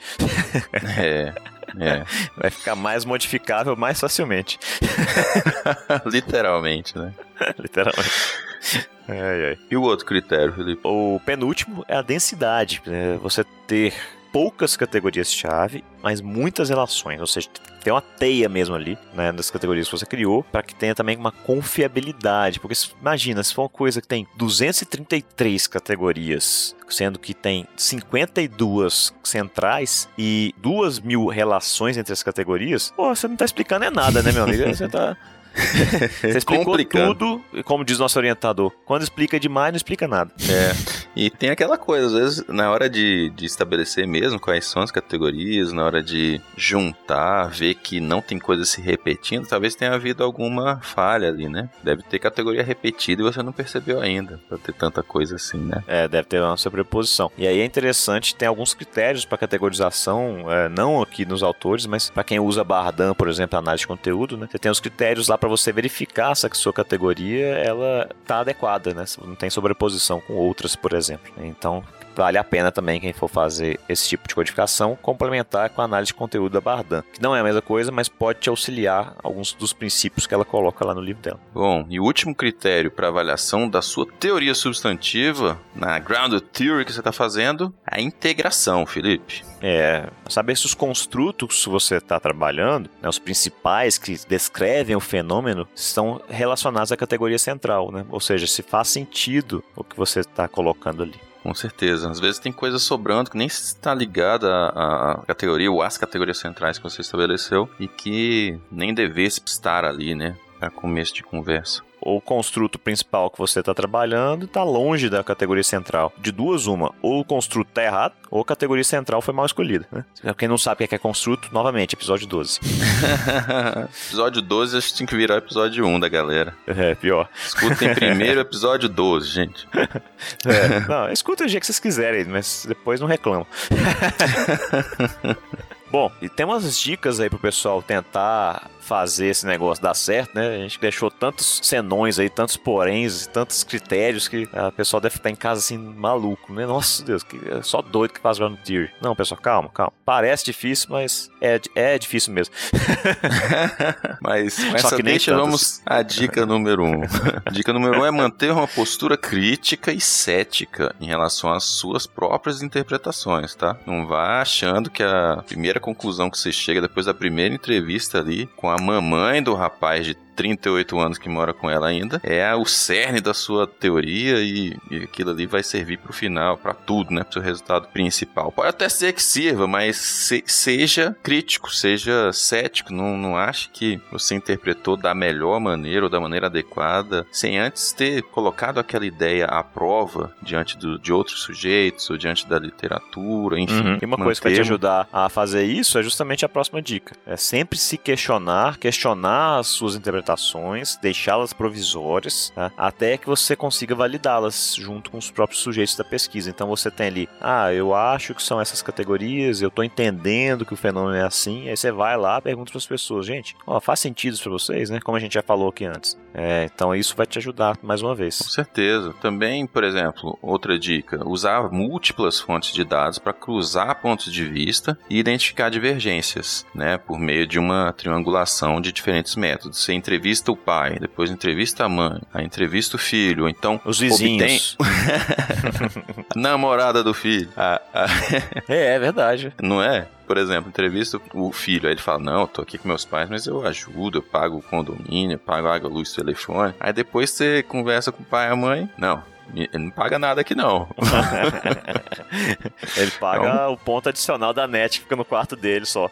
Speaker 2: É, é.
Speaker 1: Vai ficar mais modificável mais facilmente.
Speaker 2: Literalmente, né?
Speaker 1: Literalmente. Ai, ai.
Speaker 2: E o outro critério, Felipe?
Speaker 1: O penúltimo é a densidade. né? Você ter poucas categorias-chave, mas muitas relações. Ou seja, tem uma teia mesmo ali, né, das categorias que você criou, para que tenha também uma confiabilidade. Porque imagina, se for uma coisa que tem 233 categorias, sendo que tem 52 centrais e 2 mil relações entre as categorias, pô, você não tá explicando é nada, né, meu amigo? Você tá. Você explicou tudo, como diz nosso orientador, quando explica demais, não explica nada.
Speaker 2: É. E tem aquela coisa, às vezes, na hora de, de estabelecer mesmo quais são as categorias, na hora de juntar, ver que não tem coisa se repetindo, talvez tenha havido alguma falha ali, né? Deve ter categoria repetida e você não percebeu ainda, pra ter tanta coisa assim, né?
Speaker 1: É, deve ter uma sobreposição. E aí é interessante, tem alguns critérios para categorização, é, não aqui nos autores, mas para quem usa Bardan, por exemplo, análise de conteúdo, né? Você tem os critérios lá para você verificar se a sua categoria ela tá adequada, né? Não tem sobreposição com outras, por exemplo. Então, vale a pena também quem for fazer esse tipo de codificação complementar com a análise de conteúdo da Bardan, que não é a mesma coisa, mas pode te auxiliar alguns dos princípios que ela coloca lá no livro dela.
Speaker 2: Bom, e o último critério para avaliação da sua teoria substantiva na Grounded Theory que você está fazendo, a integração, Felipe.
Speaker 1: É, saber se os construtos que você está trabalhando, né, os principais que descrevem o fenômeno, estão relacionados à categoria central, né? Ou seja, se faz sentido o que você está colocando ali.
Speaker 2: Com certeza. Às vezes tem coisa sobrando que nem está ligada à, categoria ou às categorias centrais que você estabeleceu e que nem devesse estar ali, né? Para começo de conversa.
Speaker 1: Ou o construto principal que você está trabalhando está longe da categoria central. De duas, uma. Ou o construto está errado, ou a categoria central foi mal escolhida. Né? Quem não sabe o que é construto, novamente, episódio 12.
Speaker 2: episódio 12 acho que tem que virar episódio 1 da galera.
Speaker 1: É, pior.
Speaker 2: Escutem primeiro o episódio 12, gente.
Speaker 1: É, não, escuta o jeito que vocês quiserem, mas depois não reclamam. Bom, e tem umas dicas aí pro pessoal tentar fazer esse negócio dar certo, né? A gente deixou tantos senões aí, tantos poréns, tantos critérios que a pessoa deve estar em casa assim, maluco, né? Nossa Deus, que é só doido que faz Theory. Não, pessoal, calma, calma. Parece difícil, mas é, é difícil mesmo.
Speaker 2: mas com
Speaker 1: Só
Speaker 2: essa
Speaker 1: que
Speaker 2: deixa, vamos à dica número 1. Um. Dica número 1 um é manter uma postura crítica e cética em relação às suas próprias interpretações, tá? Não vá achando que a primeira conclusão que você chega depois da primeira entrevista ali com a mamãe do rapaz de 38 anos que mora com ela ainda, é o cerne da sua teoria e, e aquilo ali vai servir pro final, para tudo, né? Pro seu resultado principal. Pode até ser que sirva, mas se- seja crítico, seja cético, não, não ache que você interpretou da melhor maneira ou da maneira adequada, sem antes ter colocado aquela ideia à prova diante do- de outros sujeitos ou diante da literatura, enfim.
Speaker 1: Uhum. E uma coisa que vai te ajudar a fazer isso é justamente a próxima dica. É sempre se questionar, questionar as suas interpretações, deixá-las provisórias, tá? até que você consiga validá-las junto com os próprios sujeitos da pesquisa. Então você tem ali, ah, eu acho que são essas categorias, eu tô entendendo que o fenômeno é assim, aí você vai lá, pergunta para as pessoas, gente, ó, faz sentido para vocês, né? Como a gente já falou aqui antes. É, então isso vai te ajudar mais uma
Speaker 2: Com
Speaker 1: vez.
Speaker 2: certeza. Também, por exemplo, outra dica: usar múltiplas fontes de dados para cruzar pontos de vista e identificar divergências, né? Por meio de uma triangulação de diferentes métodos. Você entrevista o pai, depois entrevista a mãe, aí entrevista o filho, ou então
Speaker 1: Os vizinhos.
Speaker 2: a namorada do filho. A- a-
Speaker 1: é, é verdade.
Speaker 2: não é? Por exemplo, entrevista o filho, aí ele fala: Não, eu tô aqui com meus pais, mas eu ajudo, eu pago o condomínio, eu pago a água, luz, telefone. Aí depois você conversa com o pai e a mãe: Não, ele não paga nada aqui não.
Speaker 1: Ele paga o ponto adicional da net que fica no quarto dele só.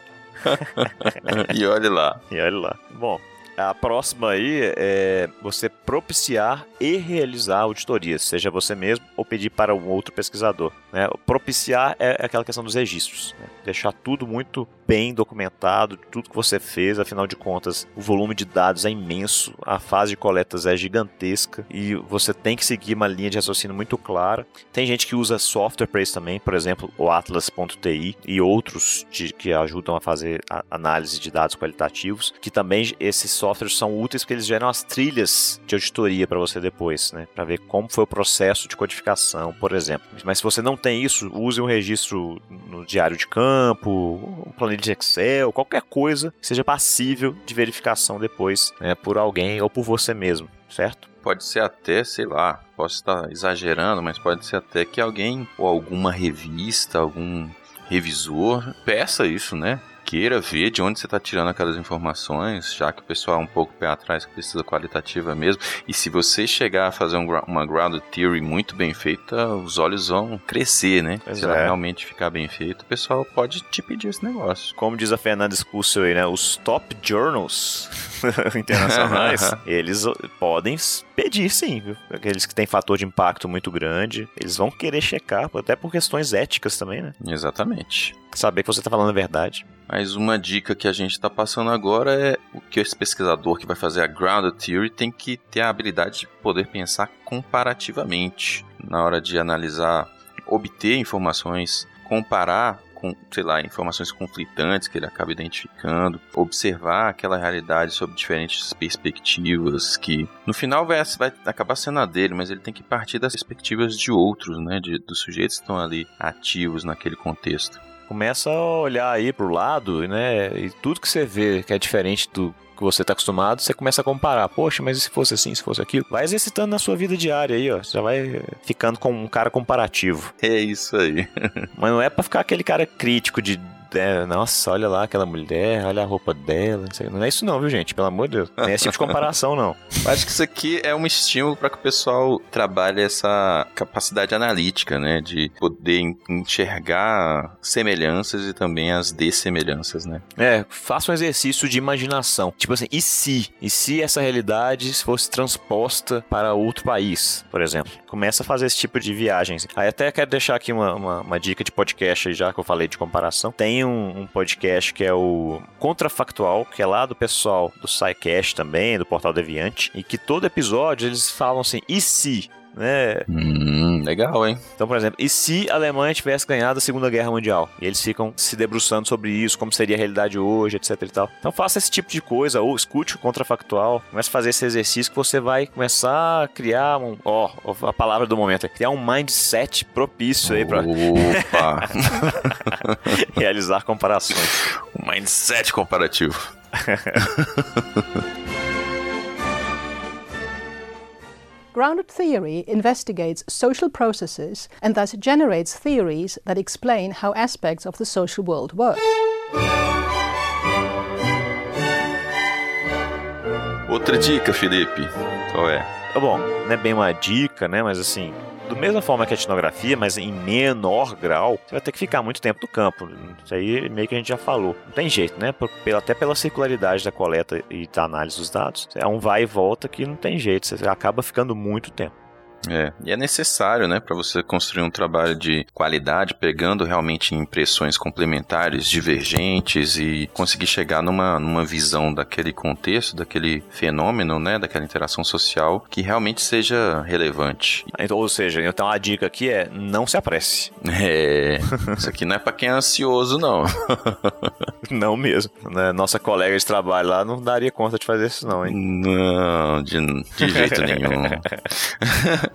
Speaker 2: e olhe lá.
Speaker 1: E olha lá. Bom, a próxima aí é você propiciar e realizar auditorias, seja você mesmo ou pedir para um outro pesquisador. Né? Propiciar é aquela questão dos registros. né? Deixar tudo muito bem documentado, tudo que você fez, afinal de contas, o volume de dados é imenso, a fase de coletas é gigantesca e você tem que seguir uma linha de raciocínio muito clara. Tem gente que usa software para isso também, por exemplo, o Atlas.ti e outros de- que ajudam a fazer a- análise de dados qualitativos, que também esses softwares são úteis porque eles geram as trilhas de auditoria para você depois, né, para ver como foi o processo de codificação, por exemplo. Mas se você não tem isso, use um registro no diário de campo, um planilha de Excel, qualquer coisa que seja passível de verificação depois, né, por alguém ou por você mesmo, certo?
Speaker 2: Pode ser até, sei lá, posso estar exagerando, mas pode ser até que alguém ou alguma revista, algum revisor peça isso, né? Queira ver de onde você está tirando aquelas informações, já que o pessoal é um pouco pé atrás, que precisa qualitativa mesmo. E se você chegar a fazer um, uma ground theory muito bem feita, os olhos vão crescer, né?
Speaker 1: Pois
Speaker 2: se ela
Speaker 1: é.
Speaker 2: realmente ficar bem feita, o pessoal pode te pedir esse negócio.
Speaker 1: Como diz a Fernanda Scurso aí, né? Os top journals internacionais, eles podem pedir sim, viu? Aqueles que têm fator de impacto muito grande, eles vão querer checar, até por questões éticas também, né?
Speaker 2: Exatamente.
Speaker 1: Saber que você tá falando a verdade.
Speaker 2: Mas uma dica que a gente está passando agora é o que esse pesquisador que vai fazer a grounded theory tem que ter a habilidade de poder pensar comparativamente na hora de analisar, obter informações, comparar com, sei lá, informações conflitantes que ele acaba identificando, observar aquela realidade sob diferentes perspectivas que no final vai, vai acabar sendo a dele, mas ele tem que partir das perspectivas de outros, né, de, dos sujeitos que estão ali ativos naquele contexto.
Speaker 1: Começa a olhar aí pro lado, né? E tudo que você vê que é diferente do que você tá acostumado, você começa a comparar. Poxa, mas e se fosse assim, se fosse aquilo? Vai exercitando na sua vida diária aí, ó. Você já vai ficando com um cara comparativo.
Speaker 2: É isso aí.
Speaker 1: Mas não é pra ficar aquele cara crítico de. É, nossa, olha lá aquela mulher, olha a roupa dela. Não, sei. não é isso não, viu, gente? Pelo amor de Deus. Não é esse tipo de comparação, não.
Speaker 2: Acho que isso aqui é um estímulo para que o pessoal trabalhe essa capacidade analítica, né? De poder en- enxergar semelhanças e também as dessemelhanças, né?
Speaker 1: É, faça um exercício de imaginação. Tipo assim, e se? E se essa realidade fosse transposta para outro país, por exemplo? Começa a fazer esse tipo de viagens. Aí até quero deixar aqui uma, uma, uma dica de podcast, já que eu falei de comparação. Tem um, um podcast que é o Contrafactual, que é lá do pessoal do SciCast também, do Portal Deviante, e que todo episódio eles falam assim, e se? Né?
Speaker 2: Hum, legal, hein?
Speaker 1: Então, por exemplo, e se a Alemanha tivesse ganhado a Segunda Guerra Mundial? E eles ficam se debruçando sobre isso, como seria a realidade hoje, etc e tal. Então faça esse tipo de coisa, ou escute o contrafactual, comece a fazer esse exercício que você vai começar a criar um, ó, a palavra do momento, é criar um mindset propício aí para
Speaker 2: Opa!
Speaker 1: realizar comparações.
Speaker 2: um mindset comparativo.
Speaker 4: Grounded theory investigates social processes and thus generates theories that explain how aspects of the social world work.
Speaker 2: Outra dica, Felipe. Qual é?
Speaker 1: Tá Bom, não é bem uma dica, né? Mas assim, do mesma forma que a etnografia, mas em menor grau, você vai ter que ficar muito tempo no campo. Isso aí meio que a gente já falou. Não tem jeito, né? Até pela circularidade da coleta e da análise dos dados. É um vai e volta que não tem jeito. Você acaba ficando muito tempo.
Speaker 2: É, e é necessário, né, para você construir um trabalho de qualidade, pegando realmente impressões complementares, divergentes e conseguir chegar numa, numa visão daquele contexto, daquele fenômeno, né, daquela interação social que realmente seja relevante.
Speaker 1: Então, ou seja, então a dica aqui é não se apresse.
Speaker 2: É, isso aqui não é para quem é ansioso, não.
Speaker 1: Não mesmo. Né? Nossa colega de trabalho lá não daria conta de fazer isso, não, hein?
Speaker 2: Não, de, de jeito nenhum.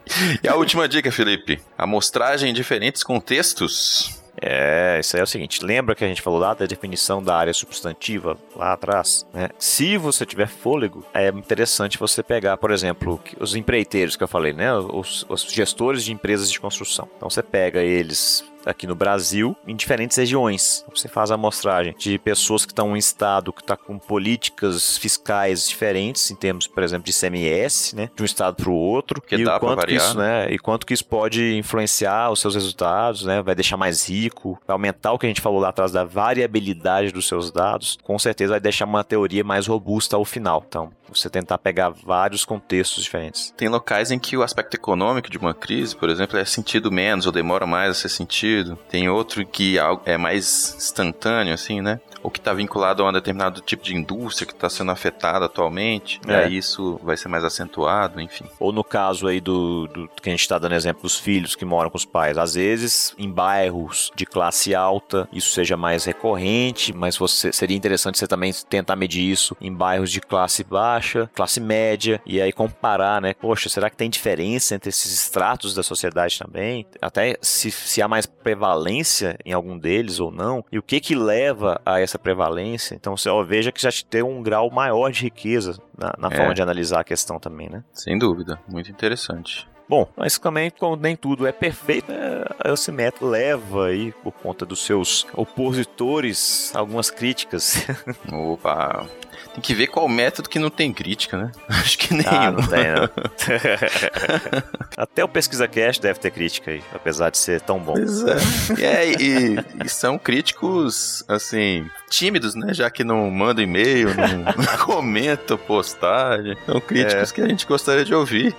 Speaker 2: e a última dica, Felipe: amostragem em diferentes contextos.
Speaker 1: É, isso aí é o seguinte, lembra que a gente falou lá da definição da área substantiva lá atrás, né? Se você tiver fôlego, é interessante você pegar, por exemplo, os empreiteiros que eu falei, né? Os, os gestores de empresas de construção. Então você pega eles aqui no Brasil, em diferentes regiões. Você faz a amostragem de pessoas que estão em um estado que está com políticas fiscais diferentes, em termos, por exemplo, de CMS, né? De um estado para o outro.
Speaker 2: Que
Speaker 1: e
Speaker 2: dá
Speaker 1: quanto que
Speaker 2: variar,
Speaker 1: isso, né? E quanto que isso pode influenciar os seus resultados, né? Vai deixar mais rico, vai aumentar o que a gente falou lá atrás da variabilidade dos seus dados. Com certeza vai deixar uma teoria mais robusta ao final. Então, você tentar pegar vários contextos diferentes.
Speaker 2: Tem locais em que o aspecto econômico de uma crise, por exemplo, é sentido menos ou demora mais a ser sentido. Tem outro que algo é mais instantâneo, assim, né? Ou que está vinculado a um determinado tipo de indústria que está sendo afetada atualmente. E
Speaker 1: É.
Speaker 2: aí isso vai ser mais acentuado, enfim.
Speaker 1: Ou no caso aí do, do que a gente está dando exemplo dos filhos que moram com os pais. Às vezes, em bairros de classe alta, isso seja mais recorrente, mas você seria interessante você também tentar medir isso em bairros de classe baixa, classe média, e aí comparar, né? Poxa, será que tem diferença entre esses estratos da sociedade também? Até se, se há mais prevalência em algum deles ou não, e o que que leva a essa prevalência? Então, você ó, veja que já tem um grau maior de riqueza na, na
Speaker 2: É.
Speaker 1: forma de analisar a questão também, né?
Speaker 2: Sem dúvida. Muito interessante.
Speaker 1: Bom, mas também, como nem tudo é perfeito, né, esse método leva aí, por conta dos seus opositores, algumas críticas.
Speaker 2: Opa, tem que ver qual método que não tem crítica, né? Acho que nenhum.
Speaker 1: Ah, não tem, não. Até o Pesquisa Cast deve ter crítica aí, apesar de ser tão bom.
Speaker 2: Pois é. E, é, e, e são críticos, assim, tímidos, né? Já que não mandam e-mail, não comentam postagem. São críticos
Speaker 1: É.
Speaker 2: que a gente gostaria de ouvir.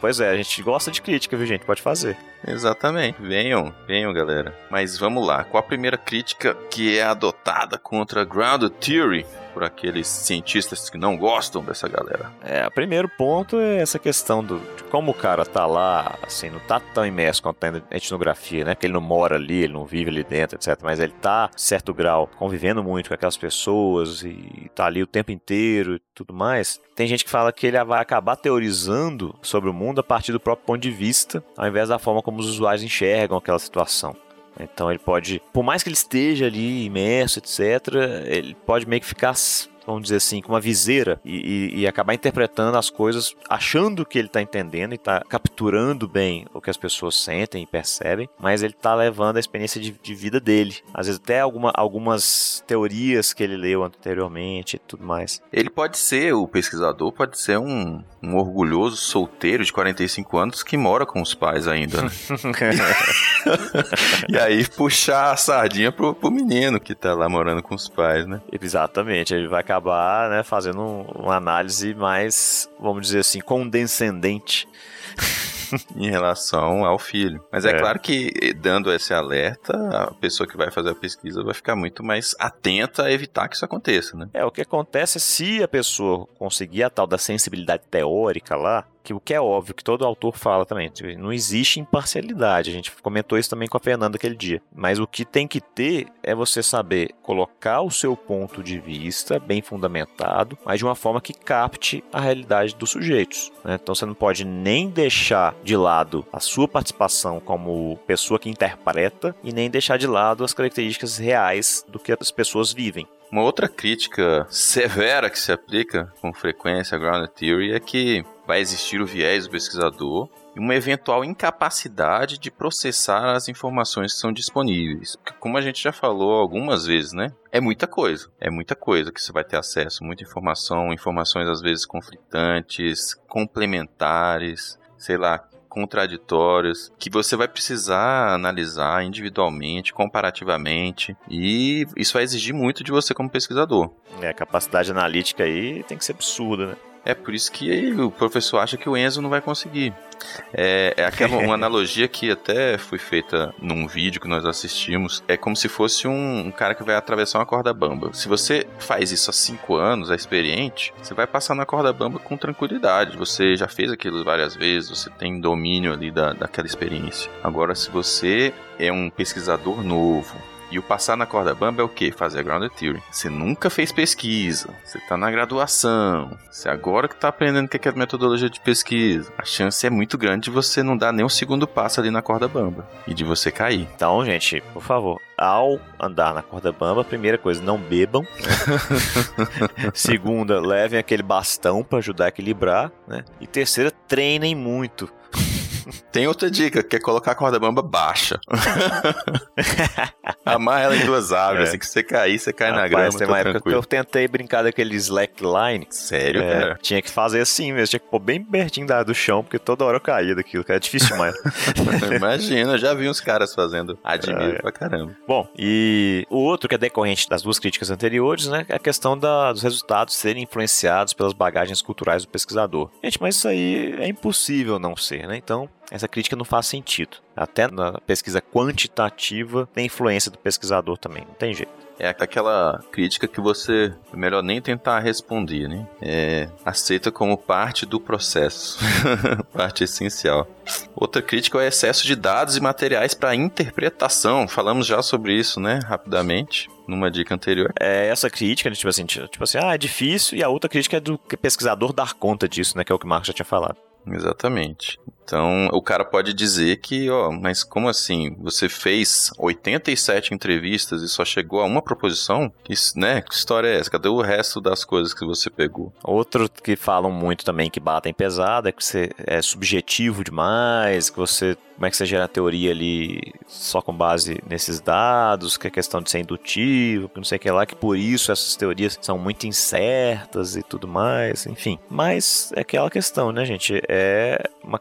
Speaker 1: Pois é, a gente gosta de crítica, viu, gente? Pode fazer.
Speaker 2: Exatamente. Venham, venham, galera. Mas vamos lá. Qual a primeira crítica que é adotada contra a Grounded Theory por aqueles cientistas que não gostam dessa galera?
Speaker 1: É, o primeiro ponto é essa questão do, de como o cara tá lá, assim, não tá tão imerso quanto tá na etnografia, né? Porque ele não mora ali, ele não vive ali dentro, etc. Mas ele tá, certo grau, convivendo muito com aquelas pessoas e tá ali o tempo inteiro e tudo mais. Tem gente que fala que ele vai acabar teorizando sobre o mundo a partir do próprio ponto de vista, ao invés da forma como os usuários enxergam aquela situação. Então ele pode, por mais que ele esteja ali imerso, etc., ele pode meio que ficar, vamos dizer assim, com uma viseira e, e- e acabar interpretando as coisas achando que ele está entendendo e está capturando bem o que as pessoas sentem e percebem, mas ele está levando a experiência de, de vida dele. Às vezes até alguma, algumas teorias que ele leu anteriormente e tudo mais.
Speaker 2: Ele pode ser, o pesquisador pode ser um, um orgulhoso solteiro de 45 anos que mora com os pais ainda. né? e aí puxar a sardinha pro, pro menino que tá lá morando com os pais, né?
Speaker 1: Exatamente, ele vai acabar né, fazendo um- uma análise mais, vamos dizer assim, condescendente.
Speaker 2: Em relação ao filho. Mas é,
Speaker 1: É.
Speaker 2: claro que, dando esse alerta, a pessoa que vai fazer a pesquisa vai ficar muito mais atenta a evitar que isso aconteça, né?
Speaker 1: É, o que acontece é se a pessoa conseguir a tal da sensibilidade teórica lá, que o que é óbvio, que todo autor fala também, tipo, não existe imparcialidade, a gente comentou isso também com a Fernanda aquele dia, mas o que tem que ter é você saber colocar o seu ponto de vista bem fundamentado, mas de uma forma que capte a realidade dos sujeitos, né? Então você não pode nem deixar de lado a sua participação como pessoa que interpreta e nem deixar de lado as características reais do que as pessoas vivem.
Speaker 2: Uma outra crítica severa que se aplica com frequência à Grounded Theory é que vai existir o viés do pesquisador e uma eventual incapacidade de processar as informações que são disponíveis. Porque, como a gente já falou algumas vezes, né? É muita coisa. É muita coisa que você vai ter acesso. Muita informação, informações às vezes conflitantes, complementares, sei lá, contraditórias, que você vai precisar analisar individualmente, comparativamente, e isso vai exigir muito de você como pesquisador.
Speaker 1: É, a capacidade analítica aí tem que ser absurda, né?
Speaker 2: É por isso que o professor acha que o Enzo não vai conseguir. É, é aquela uma analogia que até foi feita num vídeo que nós assistimos. É como se fosse um, um cara que vai atravessar uma corda bamba. Se você faz isso há cinco anos, é experiente, você vai passar na corda bamba com tranquilidade. Você já fez aquilo várias vezes, você tem domínio ali da, daquela experiência. Agora, se você é um pesquisador novo, e o passar na corda bamba é o quê? Fazer a grounded theory. Você nunca fez pesquisa, você tá na graduação, você agora que tá aprendendo o que é metodologia de pesquisa. A chance é muito grande de você não dar nem um segundo passo ali na corda bamba e de você cair.
Speaker 1: Então, gente, por favor, ao andar na corda bamba, primeira coisa, não bebam. Segunda, levem aquele bastão para ajudar a equilibrar, né? E terceira, treinem muito.
Speaker 2: Tem outra dica, que é colocar a corda bamba baixa. Amarra ela em duas árvores,
Speaker 1: É.
Speaker 2: assim que você cair, você cai na
Speaker 1: Rapaz,
Speaker 2: grama,
Speaker 1: tem uma época que eu tentei brincar daquele slackline.
Speaker 2: Sério,
Speaker 1: É,
Speaker 2: cara?
Speaker 1: tinha que fazer assim mesmo, tinha que pôr bem pertinho da, do chão, porque toda hora eu caía daquilo, cara. É difícil demais.
Speaker 2: Imagina, eu já vi uns caras fazendo. Admiro
Speaker 1: É.
Speaker 2: pra caramba.
Speaker 1: Bom, e o outro que é decorrente das duas críticas anteriores, né, é a questão da- dos resultados serem influenciados pelas bagagens culturais do pesquisador. Gente, mas isso aí é impossível não ser, né? Então, essa crítica não faz sentido. Até na pesquisa quantitativa tem influência do pesquisador também, não tem jeito.
Speaker 2: É aquela crítica que você é melhor nem tentar responder, né? É, aceita como parte do processo, parte essencial. Outra crítica é o excesso de dados e materiais para interpretação. Falamos já sobre isso, né? Rapidamente, numa dica anterior.
Speaker 1: É essa crítica, né, tipo assim, tipo assim, ah, é difícil, e a outra crítica é do pesquisador dar conta disso, né, que é o que o Marcos já tinha falado.
Speaker 2: Exatamente. Então, o cara pode dizer que, ó, mas como assim? Você fez 87 entrevistas e só chegou a uma proposição? Isso, né? Que história é essa? Cadê o resto das coisas que você pegou?
Speaker 1: Outro que falam muito também que batem pesado é que você é subjetivo demais, que você como é que você gera a teoria ali só com base nesses dados, que é questão de ser indutivo, que não sei o que lá, que por isso essas teorias são muito incertas e tudo mais, enfim. Mas é aquela questão, né, gente? É uma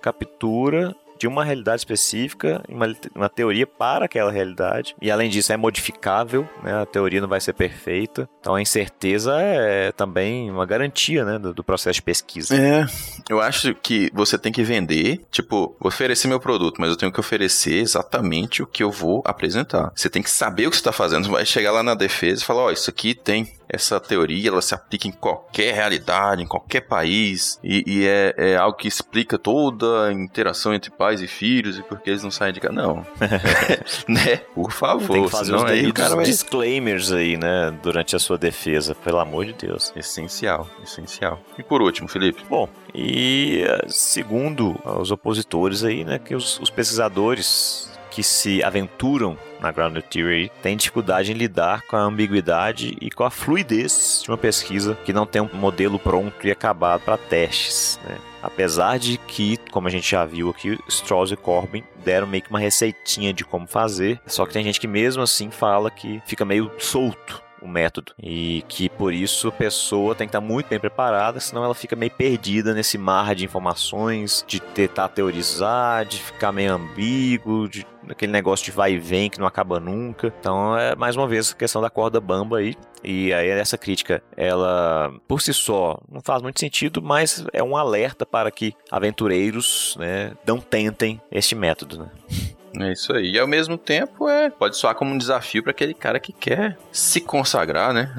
Speaker 1: de uma realidade específica, uma, uma teoria para aquela realidade. E além disso, é modificável, né? A teoria não vai ser perfeita. Então a incerteza é também uma garantia, né? Do, do processo de pesquisa.
Speaker 2: É, eu acho que você tem que vender, tipo, oferecer meu produto, mas eu tenho que oferecer exatamente o que eu vou apresentar. Você tem que saber o que você está fazendo. Você vai chegar lá na defesa e falar: Ó, oh, isso aqui tem essa teoria ela se aplica em qualquer realidade, em qualquer país, e, e é, é, algo que explica toda a interação entre pais e filhos e porque eles não saem de casa. Não. né? Por favor. Tem
Speaker 1: que fazer os aí, cara vai... disclaimers aí, né? Durante a sua defesa, pelo amor de Deus.
Speaker 2: Essencial, essencial. E por último, Felipe?
Speaker 1: Bom, e eh, segundo os opositores aí, né, que os, os pesquisadores que se aventuram na Grounded Theory têm dificuldade em lidar com a ambiguidade e com a fluidez de uma pesquisa que não tem um modelo pronto e acabado para testes. Né? Apesar de que, como a gente já viu aqui, Strauss e Corbin deram meio que uma receitinha de como fazer, só que tem gente que mesmo assim fala que fica meio solto o método. E que por isso a pessoa tem que estar muito bem preparada, senão ela fica meio perdida nesse mar de informações, de tentar teorizar, de ficar meio ambíguo, de aquele negócio de vai e vem que não acaba nunca. Então é mais uma vez a questão da corda bamba aí. E aí essa crítica, ela por si só não faz muito sentido, mas é um alerta para que aventureiros, né, não tentem este método, né?
Speaker 2: É isso aí. E ao mesmo tempo, é, pode soar como um desafio para aquele cara que quer se consagrar, né?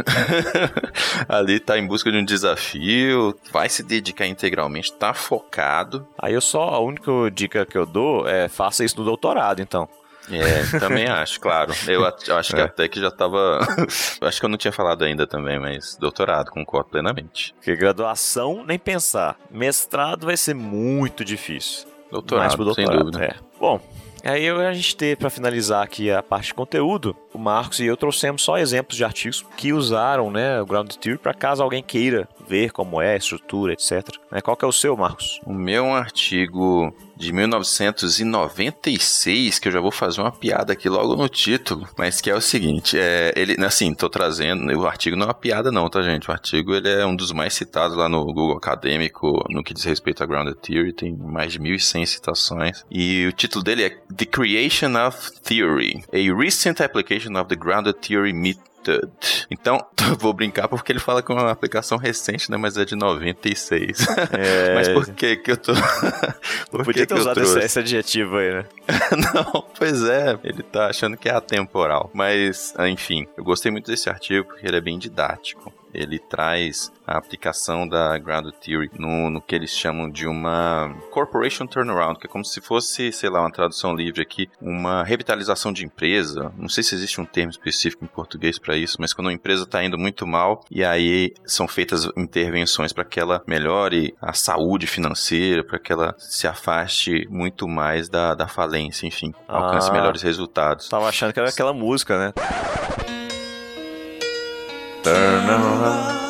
Speaker 2: Ali tá em busca de um desafio, vai se dedicar integralmente, tá focado.
Speaker 1: Aí eu só, a única dica que eu dou é faça isso no doutorado, então.
Speaker 2: É, também acho, claro. Eu, eu acho que é. até que já tava. acho que eu não tinha falado ainda também, mas doutorado, concordo plenamente.
Speaker 1: Porque graduação, nem pensar. Mestrado vai ser muito difícil.
Speaker 2: Doutorado, doutorado sem dúvida.
Speaker 1: É. Bom, Aí a gente teve, para finalizar aqui a parte de conteúdo, o Marcos e eu trouxemos só exemplos de artigos que usaram né, o Ground Theory para caso alguém queira ver como é a estrutura, etc. Né, qual que é o seu, Marcos?
Speaker 2: O meu é um artigo de 1996, que eu já vou fazer uma piada aqui logo no título, mas que é o seguinte, é, ele, assim, tô trazendo, o artigo não é uma piada não, tá gente? O artigo, ele é um dos mais citados lá no Google Acadêmico, no que diz respeito a Grounded Theory, tem mais de 1.100 citações, e o título dele é The Creation of Theory, a Recent Application of the Grounded Theory Method então, vou brincar porque ele fala que é uma aplicação recente, né? Mas é de 96. É... Mas por que que eu tô...
Speaker 1: por Podia ter usado esse, esse adjetivo aí, né?
Speaker 2: Não, pois é. Ele tá achando que é atemporal. Mas, enfim, eu gostei muito desse artigo porque ele é bem didático ele traz a aplicação da Grounded Theory no, no que eles chamam de uma Corporation Turnaround, que é como se fosse, sei lá, uma tradução livre aqui, uma revitalização de empresa. Não sei se existe um termo específico em português para isso, mas quando uma empresa está indo muito mal e aí são feitas intervenções para que ela melhore a saúde financeira, para que ela se afaste muito mais da, da falência, enfim, alcance ah, melhores resultados.
Speaker 1: Tava achando que era aquela música, né?
Speaker 2: Around.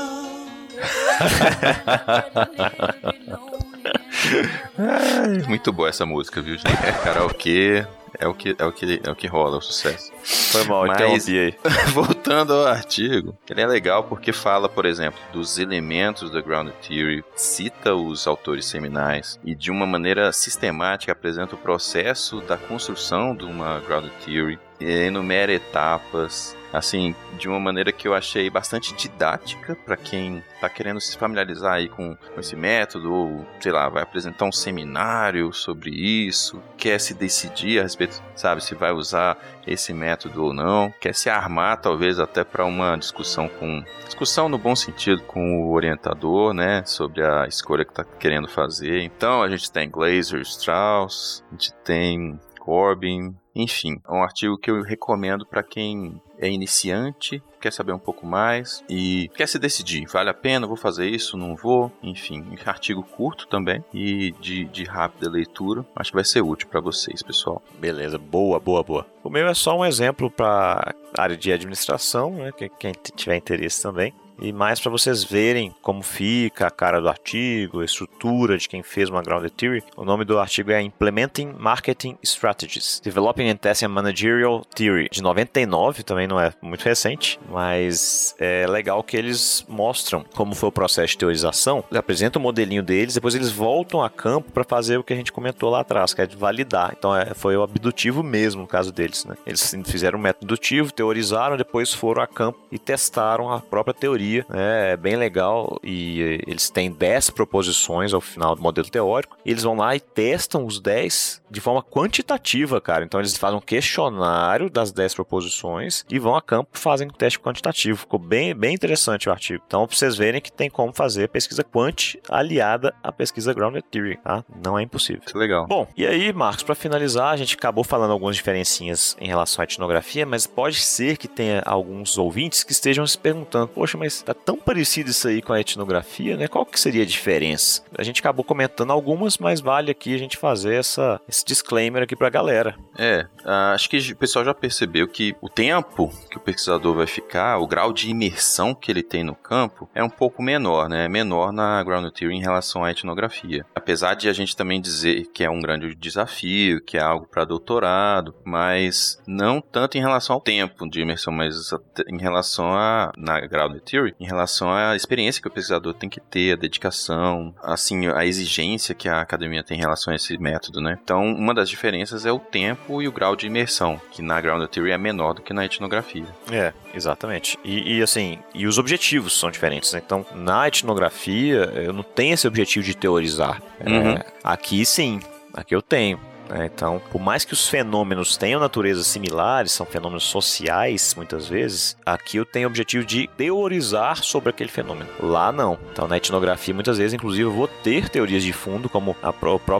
Speaker 2: muito boa essa música, viu, gente? É karaokê, é o que, é o que, é o que rola, o sucesso.
Speaker 1: Foi mal, Mas, aí.
Speaker 2: voltando ao artigo, ele é legal porque fala, por exemplo, dos elementos da Ground Theory, cita os autores seminais e de uma maneira sistemática apresenta o processo da construção de uma Ground Theory, enumera etapas, assim, de uma maneira que eu achei bastante didática para quem está querendo se familiarizar aí com, com, esse método, ou sei lá, vai apresentar um seminário sobre isso, quer se decidir a respeito, sabe, se vai usar esse método ou não, quer se armar talvez até para uma discussão com discussão no bom sentido com o orientador, né, sobre a escolha que está querendo fazer. Então a gente tem Glazer, Strauss, a gente tem Corbin, enfim, é um artigo que eu recomendo para quem é iniciante, quer saber um pouco mais e quer se decidir, vale a pena, vou fazer isso, não vou, enfim, artigo curto também e de, de rápida leitura, acho que vai ser útil para vocês, pessoal.
Speaker 1: Beleza, boa, boa, boa. O meu é só um exemplo para área de administração, né, quem tiver interesse também e mais para vocês verem como fica a cara do artigo, a estrutura de quem fez uma Grounded Theory. O nome do artigo é Implementing Marketing Strategies, Developing and Testing a Managerial Theory, de 99, também não é muito recente, mas é legal que eles mostram como foi o processo de teorização, apresentam o modelinho deles, depois eles voltam a campo para fazer o que a gente comentou lá atrás, que é de validar. Então é, foi o abdutivo mesmo no caso deles, né? Eles fizeram um método indutivo, teorizaram, depois foram a campo e testaram a própria teoria teoria, né? É bem legal e eles têm 10 proposições ao final do modelo teórico. Eles vão lá e testam os 10 de forma quantitativa, cara. Então eles fazem um questionário das 10 proposições e vão a campo fazem um teste quantitativo. Ficou bem, bem interessante o artigo. Então, pra vocês verem que tem como fazer pesquisa quant aliada à pesquisa grounded theory, tá? Não é impossível.
Speaker 2: Muito legal.
Speaker 1: Bom, e aí, Marcos, para finalizar, a gente acabou falando algumas diferencinhas em relação à etnografia, mas pode ser que tenha alguns ouvintes que estejam se perguntando: poxa, mas tá tão parecido isso aí com a etnografia, né? Qual que seria a diferença? A gente acabou comentando algumas, mas vale aqui a gente fazer essa, esse disclaimer aqui pra galera.
Speaker 2: É, acho que o pessoal já percebeu que o tempo que o pesquisador vai ficar, o grau de imersão que ele tem no campo é um pouco menor, né? É menor na ground theory em relação à etnografia. Apesar de a gente também dizer que é um grande desafio, que é algo para doutorado, mas não tanto em relação ao tempo de imersão, mas em relação a na ground theory em relação à experiência que o pesquisador tem que ter, a dedicação, assim, a exigência que a academia tem em relação a esse método, né? Então, uma das diferenças é o tempo e o grau de imersão, que na ground theory é menor do que na etnografia.
Speaker 1: É, exatamente. E, e assim, e os objetivos são diferentes, né? Então, na etnografia, eu não tenho esse objetivo de teorizar. Uhum. É, aqui sim, aqui eu tenho. Né? Então, por mais que os fenômenos tenham naturezas similares, são fenômenos sociais muitas vezes, aqui eu tenho o objetivo de teorizar sobre aquele fenômeno. Lá não. Então, na etnografia, muitas vezes, inclusive, eu vou ter teorias de fundo, como a própria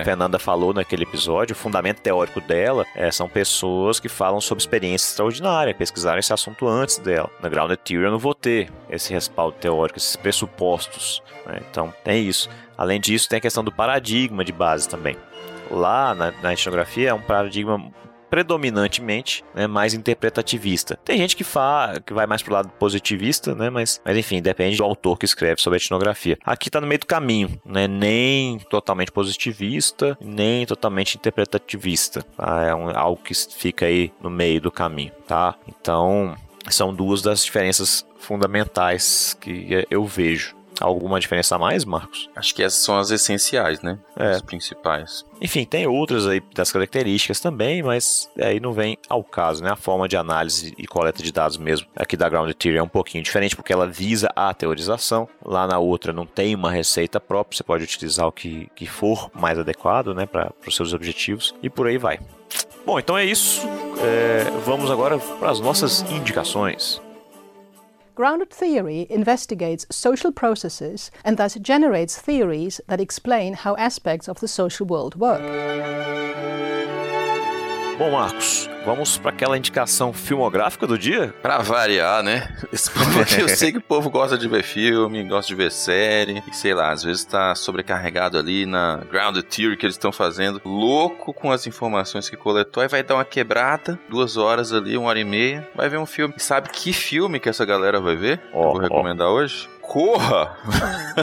Speaker 1: é. Fernanda falou naquele episódio, o fundamento teórico dela é, são pessoas que falam sobre experiência extraordinária, pesquisaram esse assunto antes dela. Na Grounded Theory eu não vou ter esse respaldo teórico, esses pressupostos. Né? Então, tem isso. Além disso, tem a questão do paradigma de base também lá na, na etnografia é um paradigma predominantemente né, mais interpretativista. Tem gente que, fa que vai mais pro lado positivista, né, mas, mas enfim, depende do autor que escreve sobre a etnografia. Aqui está no meio do caminho, né, nem totalmente positivista, nem totalmente interpretativista. Tá? É um, algo que fica aí no meio do caminho, tá? Então, são duas das diferenças fundamentais que eu vejo. Alguma diferença a mais, Marcos?
Speaker 2: Acho que essas são as essenciais, né? É. As principais.
Speaker 1: Enfim, tem outras aí das características também, mas aí não vem ao caso, né? A forma de análise e coleta de dados mesmo aqui da Ground Theory é um pouquinho diferente, porque ela visa a teorização. Lá na outra não tem uma receita própria, você pode utilizar o que, que for mais adequado, né? Para os seus objetivos e por aí vai. Bom, então é isso. É, vamos agora para as nossas indicações.
Speaker 4: Grounded theory investigates social processes and thus generates theories that explain how aspects of the social world work.
Speaker 1: Bom, Marcos, vamos para aquela indicação filmográfica do dia?
Speaker 2: Para variar, né? eu sei que o povo gosta de ver filme, gosta de ver série, e sei lá, às vezes tá sobrecarregado ali na Grounded Theory que eles estão fazendo, louco com as informações que coletou, aí vai dar uma quebrada, duas horas ali, uma hora e meia, vai ver um filme. E sabe que filme que essa galera vai ver? Oh, vou recomendar oh. hoje? Corra!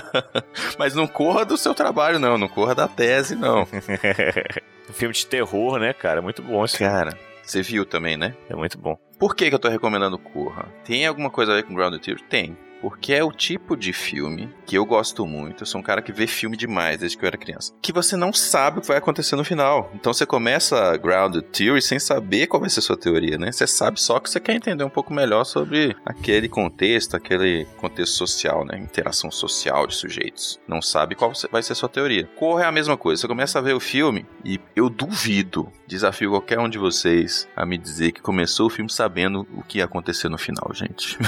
Speaker 2: Mas não corra do seu trabalho, não. Não corra da tese, não.
Speaker 1: um filme de terror, né, cara? É muito bom esse
Speaker 2: Cara, você viu também, né?
Speaker 1: É muito bom.
Speaker 2: Por que, que eu tô recomendando Corra? Tem alguma coisa a ver com Ground Theory? Tem. Porque é o tipo de filme que eu gosto muito. Eu sou um cara que vê filme demais desde que eu era criança. Que você não sabe o que vai acontecer no final. Então você começa a Grounded Theory sem saber qual vai ser a sua teoria, né? Você sabe só que você quer entender um pouco melhor sobre aquele contexto, aquele contexto social, né? Interação social de sujeitos. Não sabe qual vai ser a sua teoria. Corre é a mesma coisa. Você começa a ver o filme e eu duvido, desafio qualquer um de vocês a me dizer que começou o filme sabendo o que ia acontecer no final, gente.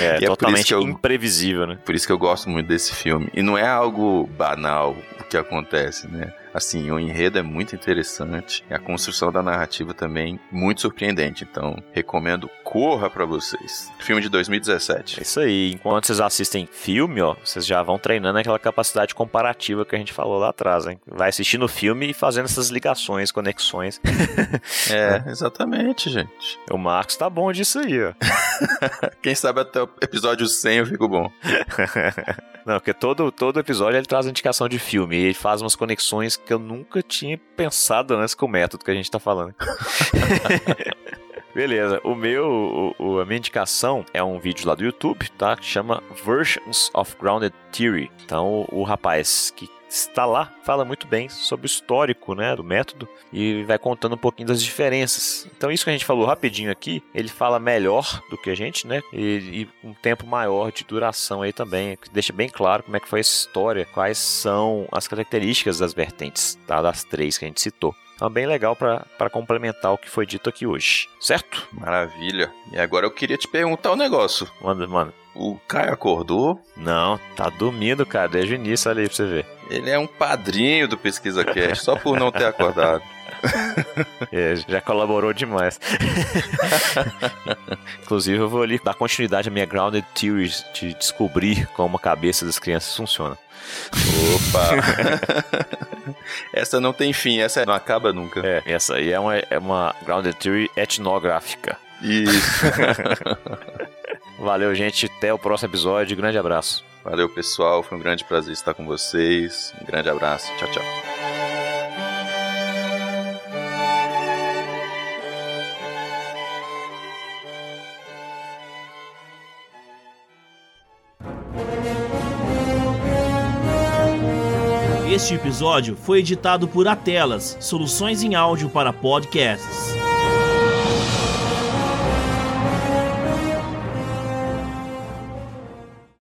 Speaker 1: É totalmente eu, imprevisível, né?
Speaker 2: Por isso que eu gosto muito desse filme. E não é algo banal o que acontece, né? Assim, o enredo é muito interessante e a construção da narrativa também muito surpreendente. Então, recomendo corra para vocês. Filme de 2017.
Speaker 1: É isso aí. Enquanto vocês assistem filme, ó, vocês já vão treinando aquela capacidade comparativa que a gente falou lá atrás, hein? Vai assistindo o filme e fazendo essas ligações, conexões.
Speaker 2: é, exatamente, gente.
Speaker 1: O Marcos tá bom disso aí, ó.
Speaker 2: Quem sabe até o episódio 100 eu fico bom.
Speaker 1: Não, porque todo, todo episódio ele traz indicação de filme e ele faz umas conexões que eu nunca tinha pensado antes com o método que a gente tá falando. Beleza, o meu, o, a minha indicação é um vídeo lá do YouTube, tá? Que chama Versions of Grounded Theory. Então, o rapaz que está lá fala muito bem sobre o histórico, né, do método e vai contando um pouquinho das diferenças. Então isso que a gente falou rapidinho aqui, ele fala melhor do que a gente, né, e, e um tempo maior de duração aí também, que deixa bem claro como é que foi essa história, quais são as características das vertentes, tá, das três que a gente citou. Então, bem legal para complementar o que foi dito aqui hoje, certo?
Speaker 2: Maravilha. E agora eu queria te perguntar um negócio.
Speaker 1: Manda, mano.
Speaker 2: O Caio acordou?
Speaker 1: Não, tá dormindo, cara, desde o início ali pra você ver.
Speaker 2: Ele é um padrinho do Pesquisa Cast, só por não ter acordado.
Speaker 1: é, já colaborou demais. Inclusive, eu vou ali dar continuidade à minha Grounded Theories de descobrir como a cabeça das crianças funciona.
Speaker 2: Opa! essa não tem fim, essa não acaba nunca.
Speaker 1: É, essa aí é uma, é uma Grounded Theory etnográfica.
Speaker 2: Isso.
Speaker 1: Valeu, gente. Até o próximo episódio. Grande abraço.
Speaker 2: Valeu, pessoal. Foi um grande prazer estar com vocês. Um grande abraço. Tchau, tchau.
Speaker 5: Este episódio foi editado por Atelas, soluções em áudio para podcasts.